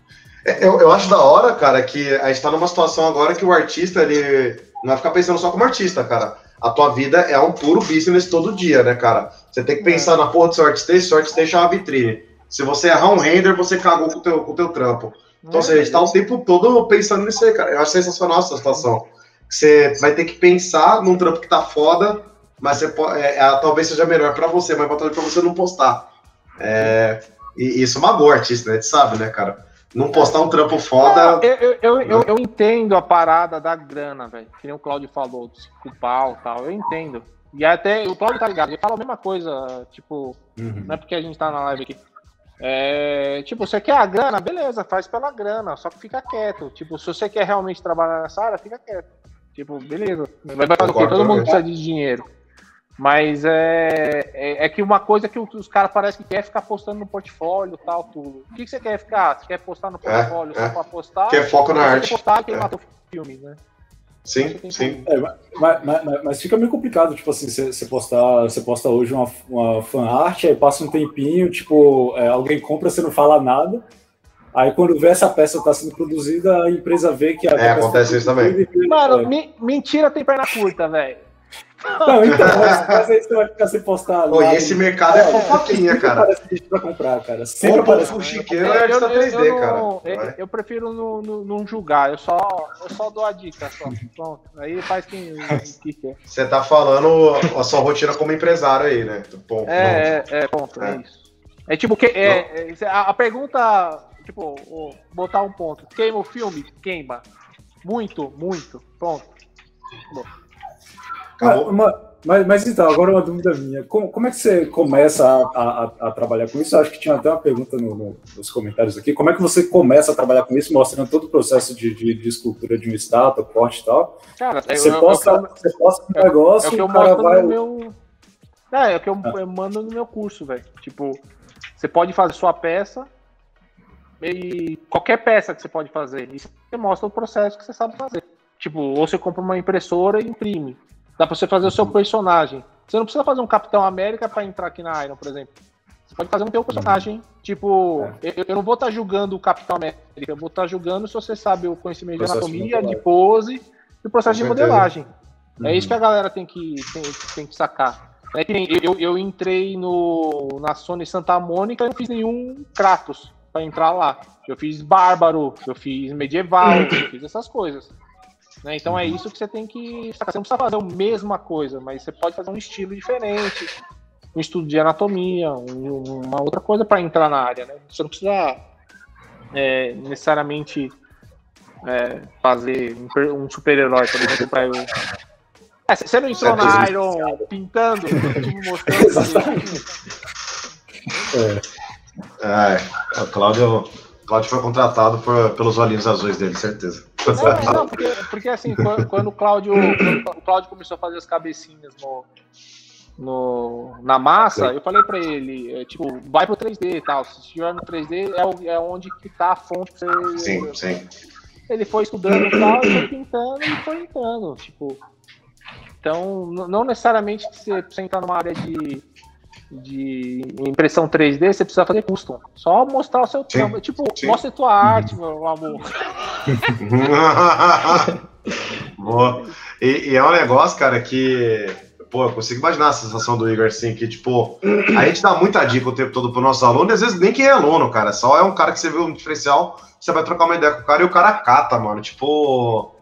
É, eu, eu acho da hora, cara, que a gente tá numa situação agora que o artista, ele não vai ficar pensando só como artista, cara. A tua vida é um puro business todo dia, né, cara? Você tem que é. pensar é. na porra do seu artista, seu artista é uma vitrine. Se você errar um render, você cagou com o teu, com o teu trampo. Então, é, assim, a gente tá o tempo todo pensando nisso aí, cara. Eu acho sensacional essa situação. Você vai ter que pensar num trampo que tá foda, mas você pode, é, é, talvez seja melhor para você, mas talvez pra você não postar. É, e isso magoa o artista, né? A gente sabe, né, cara? Não postar um trampo foda. eu, eu, eu, eu, entendo a parada da grana, velho. Que nem o Claudio falou, o pau e tal. Eu entendo. E até o Claudio tá ligado, ele fala a mesma coisa, tipo, uhum. não é porque a gente tá na live aqui. É, tipo, você quer a grana, beleza, faz pela grana, só que fica quieto. Tipo, se você quer realmente trabalhar nessa área, fica quieto. Tipo, beleza. Vai fazer o quê? Todo mundo precisa de dinheiro. Mas é, é, é, que uma coisa que os caras parecem que quer ficar postando no portfólio tal, tudo. O que, que você quer ficar? Você quer postar no é, portfólio é, só pra postar? Quer foco na arte. postar e é. o filme, né? Sim, sim. É, mas, mas, mas, fica meio complicado, tipo assim, você, postar, você posta hoje uma, uma fan art, aí passa um tempinho, tipo, é, alguém compra, você não fala nada. Aí quando vê essa peça tá sendo produzida, a empresa vê que a É, acontece tá isso também. Mano, é. mentira tem perna curta, velho. Não, então, mas, aí você vai ficar sem postar. Pô, e esse mercado é fofoquinha, cara. Parece pra comprar, cara. Sempre parece o chiqueiro é artista 3D, eu, cara. Eu, eu prefiro não, não, não, julgar, eu só, eu só dou a dica. Só. Pronto. Aí faz quem, quem quer. Você tá falando a sua rotina como empresário aí, né? Ponto, é, é, é, ponto, é. é isso. É tipo, que, é, é a, a pergunta, tipo, botar um ponto. Queima o filme? Queima. Muito, muito. Pronto. Bom. Mas, mas, mas, então, agora uma dúvida minha. Como, como é que você começa a, a, a trabalhar com isso? Eu acho que tinha até uma pergunta no, no, nos comentários aqui. Como é que você começa a trabalhar com isso, mostrando todo o processo de, de, de escultura de uma estátua, corte e tal? Cara, você, eu, posta, eu, você posta um negócio é o, é o cara vai... Meu... É, é o que eu, ah. eu mando no meu curso, velho. Tipo, você pode fazer sua peça e qualquer peça que você pode fazer. E você mostra o processo que você sabe fazer. Tipo, ou você compra uma impressora e imprime. Dá pra você fazer o seu personagem. Você não precisa fazer um Capitão América para entrar aqui na Iron, por exemplo. Você pode fazer um teu personagem. Tipo, é. eu, eu, não vou estar tá julgando o Capitão América, eu vou estar tá julgando se você sabe o conhecimento de anatomia, de pose e o processo de modelagem. Uhum. É isso que a galera tem que, tem, tem que sacar. É que eu, eu entrei no, na Sony Santa Mônica e não fiz nenhum Kratos para entrar lá. Eu fiz Bárbaro, eu fiz Medieval, eu fiz essas coisas. Né? Então é isso que você tem que. Você não precisa fazer a mesma coisa, mas você pode fazer um estilo diferente, um estudo de anatomia, um, uma outra coisa para entrar na área. Né? Você não precisa é, necessariamente é, fazer um super-herói, por exemplo, para eu. É, você não entrou na Iron pintando, mostrando. é. é, o Cláudio, Cláudio foi contratado por, pelos olhinhos azuis dele, certeza. Não, não porque, porque assim, quando, quando, o Cláudio, o Cláudio começou a fazer as cabecinhas no, no, na massa, eu falei para ele, é, tipo, vai pro 3D e tal. Se estiver no 3D, é, é onde que tá a fonte pra você. Sim, sim. Ele foi estudando e tal, e foi pintando e foi entrando. Tipo. Então, não necessariamente você precisa entrar numa área de de impressão 3D, você precisa fazer custom. Só mostrar o seu sim, Tipo, sim. mostra a tua arte, meu amor. Boa. E, e, é um negócio, cara, que. Pô, eu consigo imaginar a sensação do Igor assim, que, tipo, a gente dá muita dica o tempo todo pro nosso aluno, e às vezes nem quem é aluno, cara. Só é um cara que você vê um diferencial, você vai trocar uma ideia com o cara e o cara cata, mano. Tipo.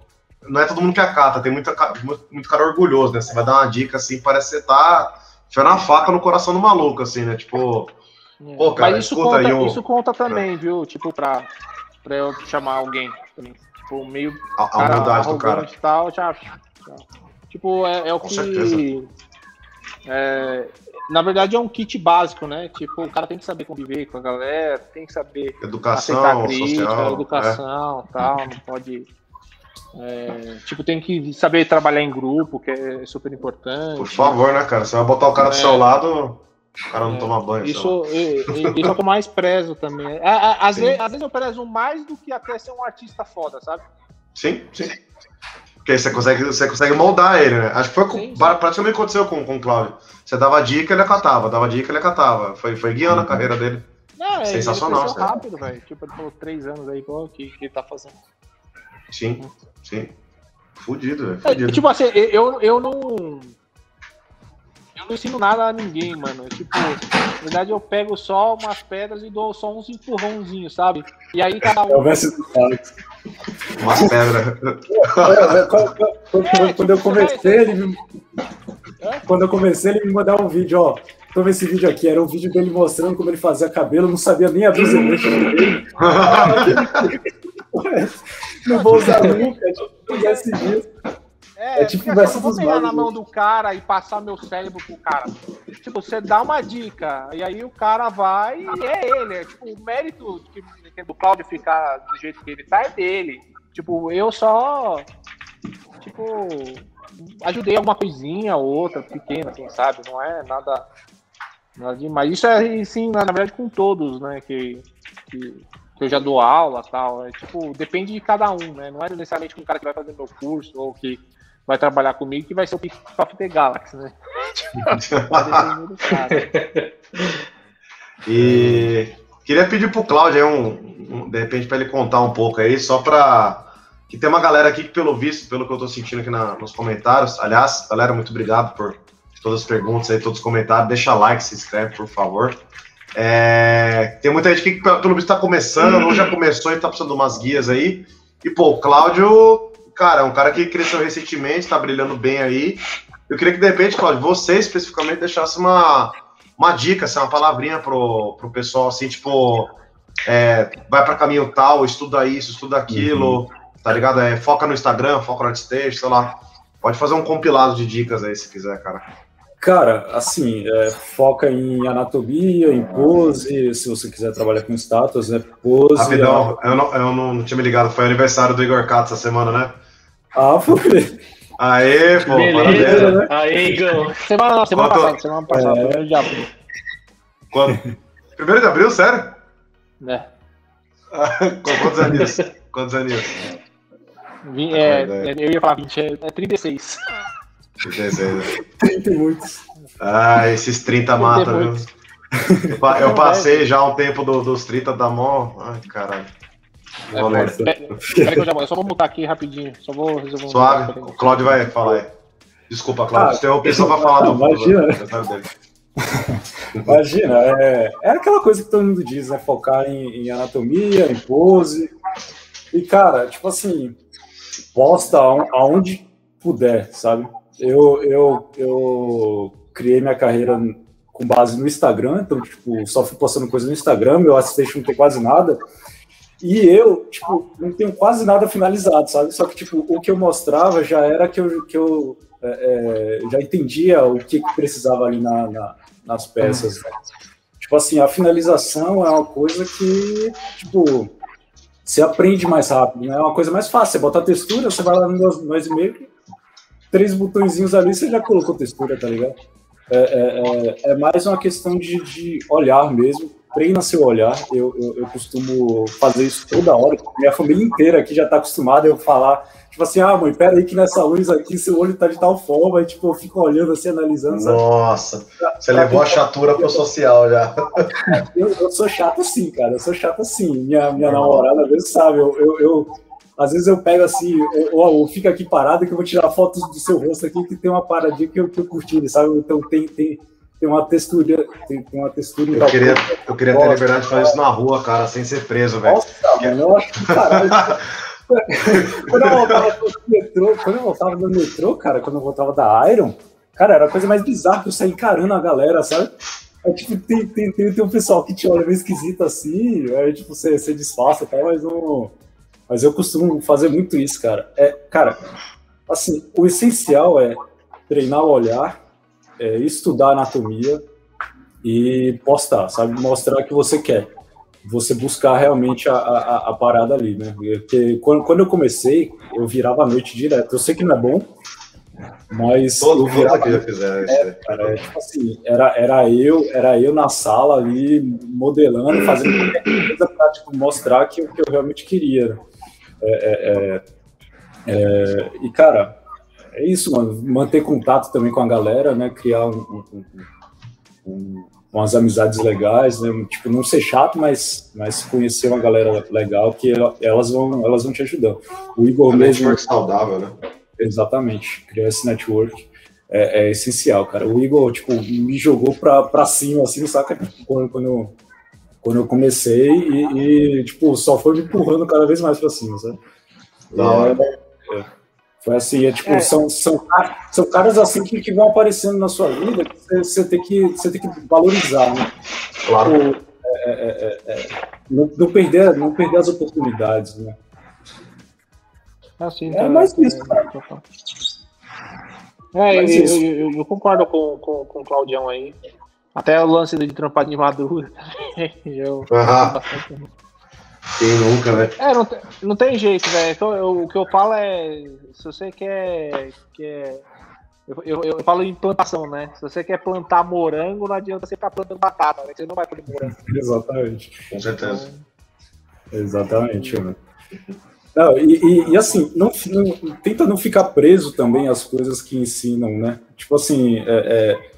Não é todo mundo que acata, tem muita, muito, muito cara orgulhoso, né? Você vai dar uma dica assim, parece que você tá enfiando a faca no coração do maluco, assim, né? Tipo, é. pô, cara, Mas isso conta, aí um... Isso conta também, viu? Tipo, pra, pra eu chamar alguém. Tipo, meio. A, a humildade do cara. Tal, já. Tipo, é, é o Com que. É, na verdade é um kit básico, né? Tipo, o cara tem que saber conviver com a galera, tem que saber educação, crítica, social, educação, é. tal, não pode é, tipo, tem que saber trabalhar em grupo, que é super importante. Por favor, né, cara? Você vai botar o cara do é, seu lado, o cara não é, toma banho. Isso, isso é o que eu mais prezo também. Às vezes, às vezes eu prezo mais do que até ser um artista foda, sabe? Sim, sim. Porque você consegue, você consegue moldar ele, né? Acho que foi sim, sim. praticamente aconteceu com, com o Cláudio. Você dava dica, ele acatava, dava dica, ele acatava. Foi, foi guiando uhum. a carreira dele. Não, é, Sensacional. Ele rápido, velho. Tipo, ele falou três anos aí, que, que ele tá fazendo. Sim. Sim. Fudido, velho. Fudido. É, tipo assim, eu, eu não. Eu não ensino nada a ninguém, mano. Tipo, na verdade eu pego só umas pedras e dou só uns empurrãozinhos, sabe? E aí cada um. É Umas pedras. quando, quando eu comecei, ele me... Quando eu comecei, ele me mandava um vídeo, ó. Toma esse vídeo aqui, era um vídeo dele mostrando como ele fazia cabelo, não sabia nem abrir os dele. Não vou usar nunca, É, é tipo conversa eu vou pegar na mão do cara e passar meu cérebro pro cara. Tipo, você dá uma dica, e aí o cara vai e é ele. É, tipo, o mérito do Claudio ficar do jeito que ele tá é dele. Tipo, eu só. Tipo, ajudei alguma coisinha, outra, pequena, assim, sabe? Não é nada, nada demais. Isso é, sim, na verdade, com todos, né? Que, que, que eu já dou aula tal. É, tipo, depende de cada um, né? Não é necessariamente um cara que vai fazer meu curso ou que vai trabalhar comigo que vai ser o Pick of the Galaxy, né? e queria pedir pro Cláudio aí um, um, de repente para ele contar um pouco aí, só para que tem uma galera aqui que, pelo visto, pelo que eu tô sentindo aqui na, nos comentários, aliás, galera, muito obrigado por todas as perguntas aí, todos os comentários, deixa like, se inscreve, por favor. É, tem muita gente que, pelo visto, tá começando, ou já começou e tá precisando de umas guias aí. E, pô, o Cláudio, cara, é um cara que cresceu recentemente, tá brilhando bem aí. Eu queria que, de repente, Cláudio, você especificamente deixasse uma, uma dica, assim, uma palavrinha pro, pro pessoal, assim, tipo, é, vai para caminho tal, estuda isso, estuda aquilo, uhum. tá ligado? É, foca no Instagram, foca no ArtStage, sei lá. Pode fazer um compilado de dicas aí, se quiser, cara. Cara, assim, é, foca em anatomia, em pose, se você quiser trabalhar com status, né? Pose. Rapidão, eu, não, eu não tinha me ligado, foi aniversário do Igor Katz essa semana, né? Ah, foi. Aê, pô, Beleza, né? Aê, Igor. Semana, semana Quanto... passada, semana passada, é... primeiro de abril. Quando? Primeiro de abril, sério? É. Quantos anos? Quantos anos? É, é, eu ia falar 20, é, é 36. 36. 30 e muitos. Ah, esses 30 matam, viu? Eu passei já um tempo do, dos 30 da mão. Ai, caralho. É, Peraí que eu já vou. Eu só vou mutar aqui rapidinho. Só vou resolver um Suave. O Claudio vai falar aí. Desculpa, Claudio. Ah, interrompi só pra falar do imagina. dele. imagina, é, é aquela coisa que todo mundo diz, né? Focar em, em anatomia, em pose. E, cara, tipo assim, posta aonde puder, sabe? Eu, eu, eu criei minha carreira com base no Instagram, então, tipo, só fui postando coisa no Instagram, meu assistente não tem quase nada. E eu, tipo, não tenho quase nada finalizado, sabe? Só que, tipo, o que eu mostrava já era que eu, que eu é, é já entendia o que, que precisava ali na, na, nas peças. Né? Tipo assim, a finalização é uma coisa que, tipo, você aprende mais rápido, né? É uma coisa mais fácil. Você bota a textura, você vai lá no Noise Maker, três botõezinhos ali, você já colocou textura, tá ligado? É, é, é, é mais uma questão de, de olhar mesmo treina seu olhar. Eu, eu, eu, costumo fazer isso toda hora. Minha família inteira aqui já está acostumada a eu falar, tipo assim, ah, mãe, pera aí que nessa luz aqui seu olho tá de tal forma, e tipo, eu fico olhando assim, analisando. Sabe? Nossa, você levou a chatura pro social já. Eu, eu, sou chato assim, cara, eu sou chato assim. Minha, minha namorada, vezes, sabe, eu, eu, eu às vezes eu pego assim, ou, ou fica aqui parado que eu vou tirar fotos do seu rosto aqui que tem uma paradinha que eu, que eu curti, sabe? Então tem, tem, tem uma textura. Tem, tem uma textura eu queria, eu queria ter liberdade de fazer isso na rua, cara, sem ser preso, velho. Nossa, mano, eu acho que caralho. quando, eu voltava no metrô, quando eu voltava no metrô, cara, quando eu voltava da Iron, cara, era a coisa mais bizarra que eu sair encarando a galera, sabe? Aí, tipo, tem, tem, tem, tem um pessoal que te olha meio esquisito assim, aí, tipo, você, você disfarça e tal, mas não. Mas eu costumo fazer muito isso, cara. É, cara, assim, o essencial é treinar o olhar, é, estudar anatomia e postar, sabe? Mostrar que você quer. Você buscar realmente a, a, a parada ali, né? Porque quando, quando eu comecei, eu virava a noite direto. Eu sei que não é bom, mas todo mundo aqui já fizeram isso. É, cara, é, tipo assim, era, era eu, era eu na sala ali modelando, fazendo qualquer coisa para tipo, mostrar que o que eu realmente queria. É, é, é, é e cara, é isso, mano. Manter contato também com a galera, né? Criar um, um, um, umas amizades legais, né? Tipo, não ser chato, mas, mas conhecer uma galera legal que elas vão, elas vão te ajudando. O Igor a mesmo. Network saudável, né? Exatamente. Criar esse network é, é, essencial, cara. O Igor, tipo, me jogou pra, pra cima, assim, saca? Quando, quando, eu, quando eu comecei e, e, tipo, só foi me empurrando cada vez mais pra cima, sabe? Da é, é. Foi assim, é, tipo, é. São, são, são caras assim que, que vão aparecendo na sua vida que você, você, tem, que, você tem que valorizar, né? Claro. Tipo, é, é, é, é, não, não, perder, não perder as oportunidades, né? Assim, é mais isso, cara. É, eu, eu, eu, eu, concordo com, com, com o Claudião aí. Até o lance de trampar de madura eu. Quem nunca, né? É, não, tem, não tem jeito, velho. Então, o que eu falo é. Se você quer. quer eu, eu, eu, falo em plantação, né? Se você quer plantar morango, não adianta você ficar plantando batata, né? Você não vai colher morango. Exatamente. Com certeza. Então, Exatamente, né? Não, e, e, e, assim, não, não, tenta não ficar preso também às coisas que ensinam, né? Tipo assim, é, é,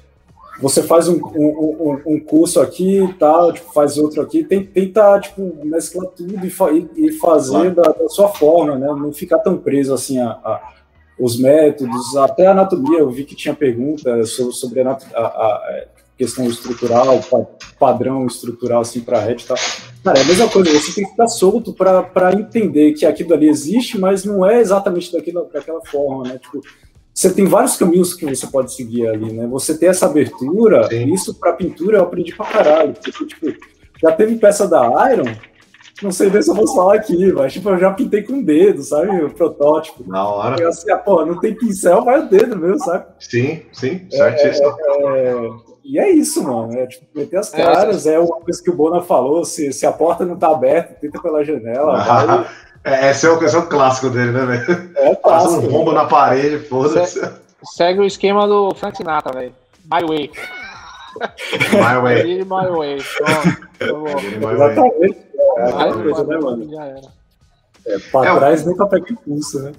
você faz um, um, um, curso aqui e tal, tipo, faz outro aqui, tenta tipo, mesclar tudo e, fa e fazer da, da, sua forma, né? Não ficar tão preso assim a, a, os métodos, até a anatomia, eu vi que tinha pergunta sobre, sobre a, a, questão estrutural, padrão estrutural assim para a rede e tal. Cara, é a mesma coisa, você tem que ficar solto para entender que aquilo ali existe, mas não é exatamente daquilo, daquela forma, né? Tipo, você tem vários caminhos que você pode seguir ali, né? Você ter essa abertura, Sim. isso para pintura eu aprendi pra caralho. Tipo, tipo, já teve peça da Iron, não sei nem se eu vou falar aqui, mas tipo, eu já pintei com o dedo, sabe? O protótipo. Na hora. Eu assim, ah, pô, não tem pincel, vai o dedo mesmo, sabe? Sim, sim, certíssimo. É, é, é, e é isso, mano. É tipo, meter as é, caras, é, uma coisa que o Bona falou: se, se a porta não tá aberta, tenta pela janela. Ah. É, esse é, o, esse é o clássico dele, né, velho? É Passa um rombo na parede, foda-se. Segue o esquema do Frank Sinatra, velho. My way. My way. My way. Exatamente. É, é coisa, né, mano? Já era. É, pra é, trás nunca pega impulso, né?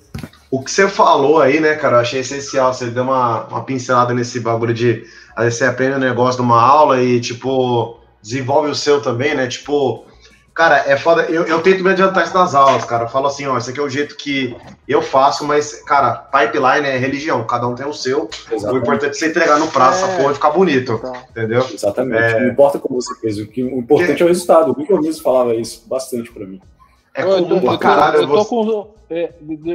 O que você falou aí, né, cara, eu achei essencial. Você deu uma, uma pincelada nesse bagulho de. Às vezes você aprende um negócio numa aula e, tipo, desenvolve o seu também, né? Tipo, Cara, é foda. Eu, eu tento me adiantar isso nas aulas, cara. Eu falo assim, ó, esse aqui é o jeito que eu faço, mas, cara, pipeline é religião, cada um tem o seu. Exatamente. O importante é você entregar no prazo é... essa porra e ficar bonito. Então. Entendeu? Exatamente. É... Não importa como você fez, o, que, o importante que... é o resultado. O Igor mesmo falava isso bastante pra mim. É eu, eu, eu, caralho, eu tô você... com. É,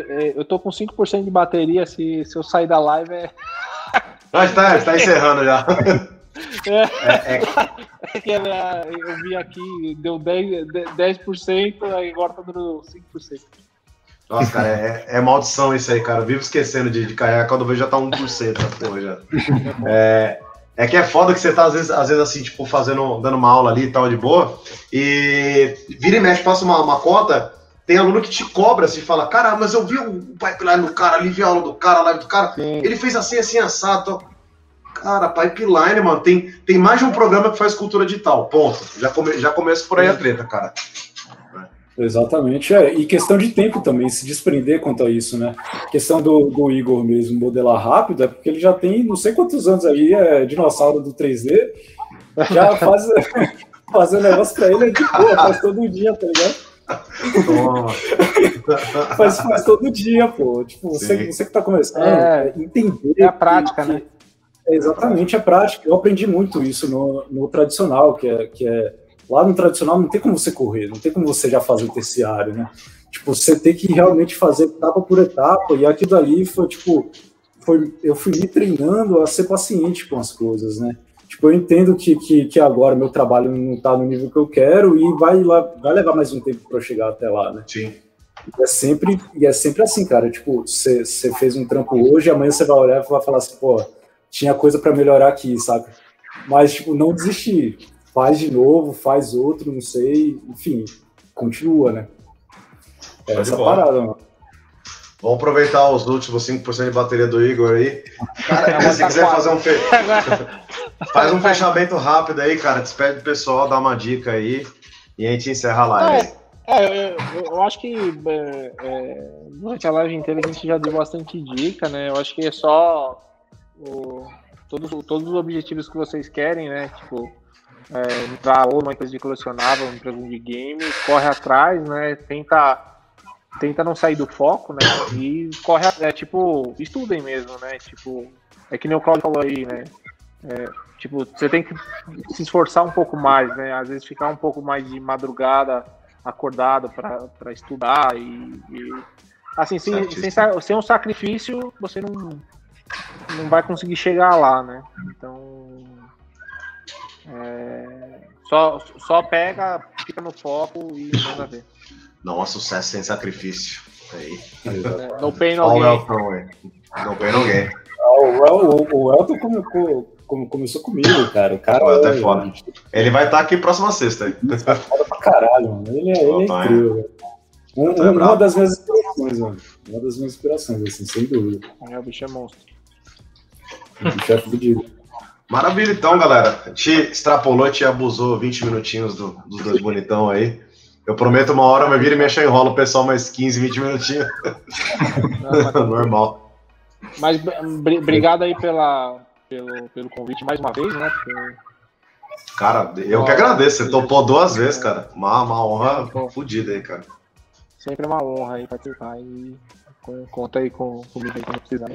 é, eu tô com 5% de bateria, se, se eu sair da live é. Não, tá, tá encerrando já. É, é, é que eu vi aqui, deu 10%, 10% aí agora tá dando 5%. Nossa, cara, é, é, maldição isso aí, cara. Eu vivo esquecendo de, de carregar quando eu vejo já tá 1% essa porra já. É, é que é foda que você tá, às vezes, às vezes assim, tipo, fazendo, dando uma aula ali e tal, de boa, e vira e mexe, passa uma, uma conta, tem aluno que te cobra, assim, fala, cara, mas eu vi o pipeline do cara ali, vi a aula do cara, a live do cara, Sim. ele fez assim, assim, assado, Cara, pipeline, mano, tem, tem mais de um programa que faz cultura digital. Ponto. Já, come, já começa por aí a treta, cara. Exatamente, é. E questão de tempo também, se desprender quanto a isso, né? Questão do, do Igor mesmo modelar rápido, é porque ele já tem não sei quantos anos aí, é dinossauro do 3D, já faz, fazer negócio pra ele é de boa, faz todo dia, tá ligado? faz, faz todo dia, pô. Tipo, você, você que tá começando, é, entender. É a prática, que, né? É exatamente a prática. Eu aprendi muito isso no, no tradicional, que é, que é lá no tradicional não tem como você correr, não tem como você já fazer o terciário, né? Tipo, você tem que realmente fazer etapa por etapa, e aquilo ali foi tipo, foi, eu fui me treinando a ser paciente com as coisas, né? Tipo, eu entendo que, que, que agora meu trabalho não está no nível que eu quero e vai, lá, vai levar mais um tempo para eu chegar até lá, né? Sim. E é sempre, e é sempre assim, cara. Tipo, você fez um trampo hoje, amanhã você vai olhar e vai falar assim, pô, tinha coisa para melhorar aqui, sabe? Mas, tipo, não desistir. Faz de novo, faz outro, não sei. Enfim, continua, né? É essa parada, mano. Vamos aproveitar os últimos 5% de bateria do Igor aí. Cara, se quiser fazer um fe... faz um fechamento rápido aí, cara. Despede o pessoal, dá uma dica aí e a gente encerra a live. É, é eu, eu, acho que é, é, durante a live inteira a gente já deu bastante dica, né? Eu acho que é só o, todos, todos os objetivos que vocês querem, né? Tipo, é, entrar ou numa empresa de colecionável, uma empresa de game, corre atrás, né? Tenta, tenta não sair do foco, né? E corre, é tipo, estudem mesmo, né? Tipo, é que nem o Claudio falou aí, né? É, tipo, você tem que se esforçar um pouco mais, né? Às vezes ficar um pouco mais de madrugada acordado para estudar e, e assim, sem, sem, sem um sacrifício, você não não vai conseguir chegar lá, né? Então, é, só, só pega, fica no foco e manda ver. Não há sucesso sem sacrifício. Aí. É, no pain, no gain. No pain, no gain. O, o Elton como, como, começou comigo, cara. O cara o Elton é foda. Ele vai estar aqui próxima sexta. Aí. Tá foda pra caralho, mano. Ele é, ele é incrível. Um, um, uma das minhas inspirações, mano. Uma das minhas inspirações, assim, sem dúvida. É, o bicho é monstro. O bicho é fudido. Maravilha, então, galera. Te extrapolou, te abusou 20 minutinhos do, dos dois bonitão aí. Eu prometo uma hora, mas vira e mexe, eu enrolo o pessoal mais 15, 20 minutinhos. Não, Normal. Mas obrigado aí pela, pelo, pelo convite mais uma vez, né? Porque... Cara, eu que agradeço. Você topou duas vezes, cara. Uma, uma honra fodida aí, cara. Sempre é uma honra aí participar e conta aí com, comigo aí quando precisar.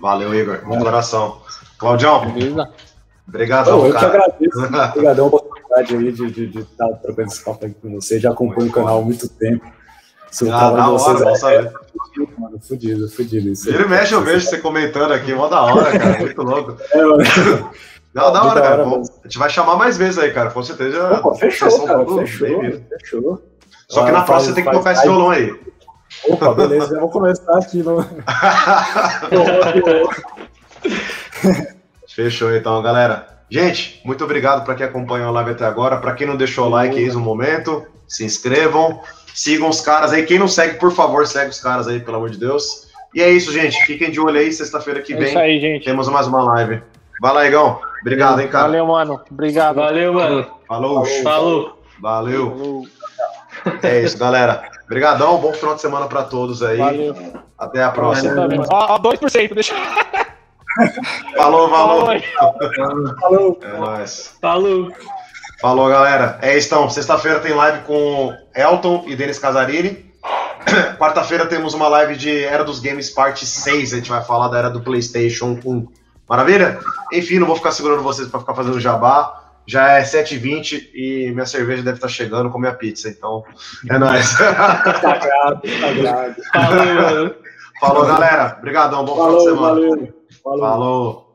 Valeu, Igor. De coração. Claudião. Beleza? Obrigadão, eu cara. Eu que agradeço. Obrigadão a oportunidade aí de, de, de estar trocando esse papo aqui com você. Já acompanho o canal há muito tempo. Seu ah, da hora, saber. Mano, fudido, fudido. Isso Ele mexe, eu vejo você comentando aqui, mó da hora, cara. Muito louco. É, mano. Não, da hora, cara. Hora, a gente vai chamar mais vezes aí, cara. Com certeza. Opa, fechou, cara. Fechou, fechou. Só que na próxima você tem que tocar esse violão aí. Opa, beleza, já vou começar aqui no. Fechou então, galera. Gente, muito obrigado para quem acompanhou a live até agora. Para quem não deixou o like, eis um momento. Se inscrevam, sigam os caras aí. Quem não segue, por favor, segue os caras aí, pelo amor de Deus. E é isso, gente. Fiquem de olho aí. Sexta-feira que é vem. isso aí, gente. Temos mais uma live. Vai lá, Igão. Obrigado, hein, cara. Valeu, mano. Obrigado. Valeu, mano. Falou. Falou. Valeu. Falou. É isso, galera. Obrigadão, bom final de semana para todos aí. Valeu. Até a próxima. Ó, 2%, deixa. Falou, falou. Falou. É nóis. Falou. Falou, galera. É isso, então. Sexta-feira tem live com Elton e Denis Casarini. Quarta-feira temos uma live de Era dos Games parte 6. A gente vai falar da era do PlayStation 1. Maravilha? Enfim, não vou ficar segurando vocês para ficar fazendo jabá. Já é 7h20 e minha cerveja deve estar chegando com minha pizza, então é nóis. Sagrado, sagrado. Falou, Falou, galera. Obrigadão, bom Falou, final de semana. Valeu. Falou. Falou.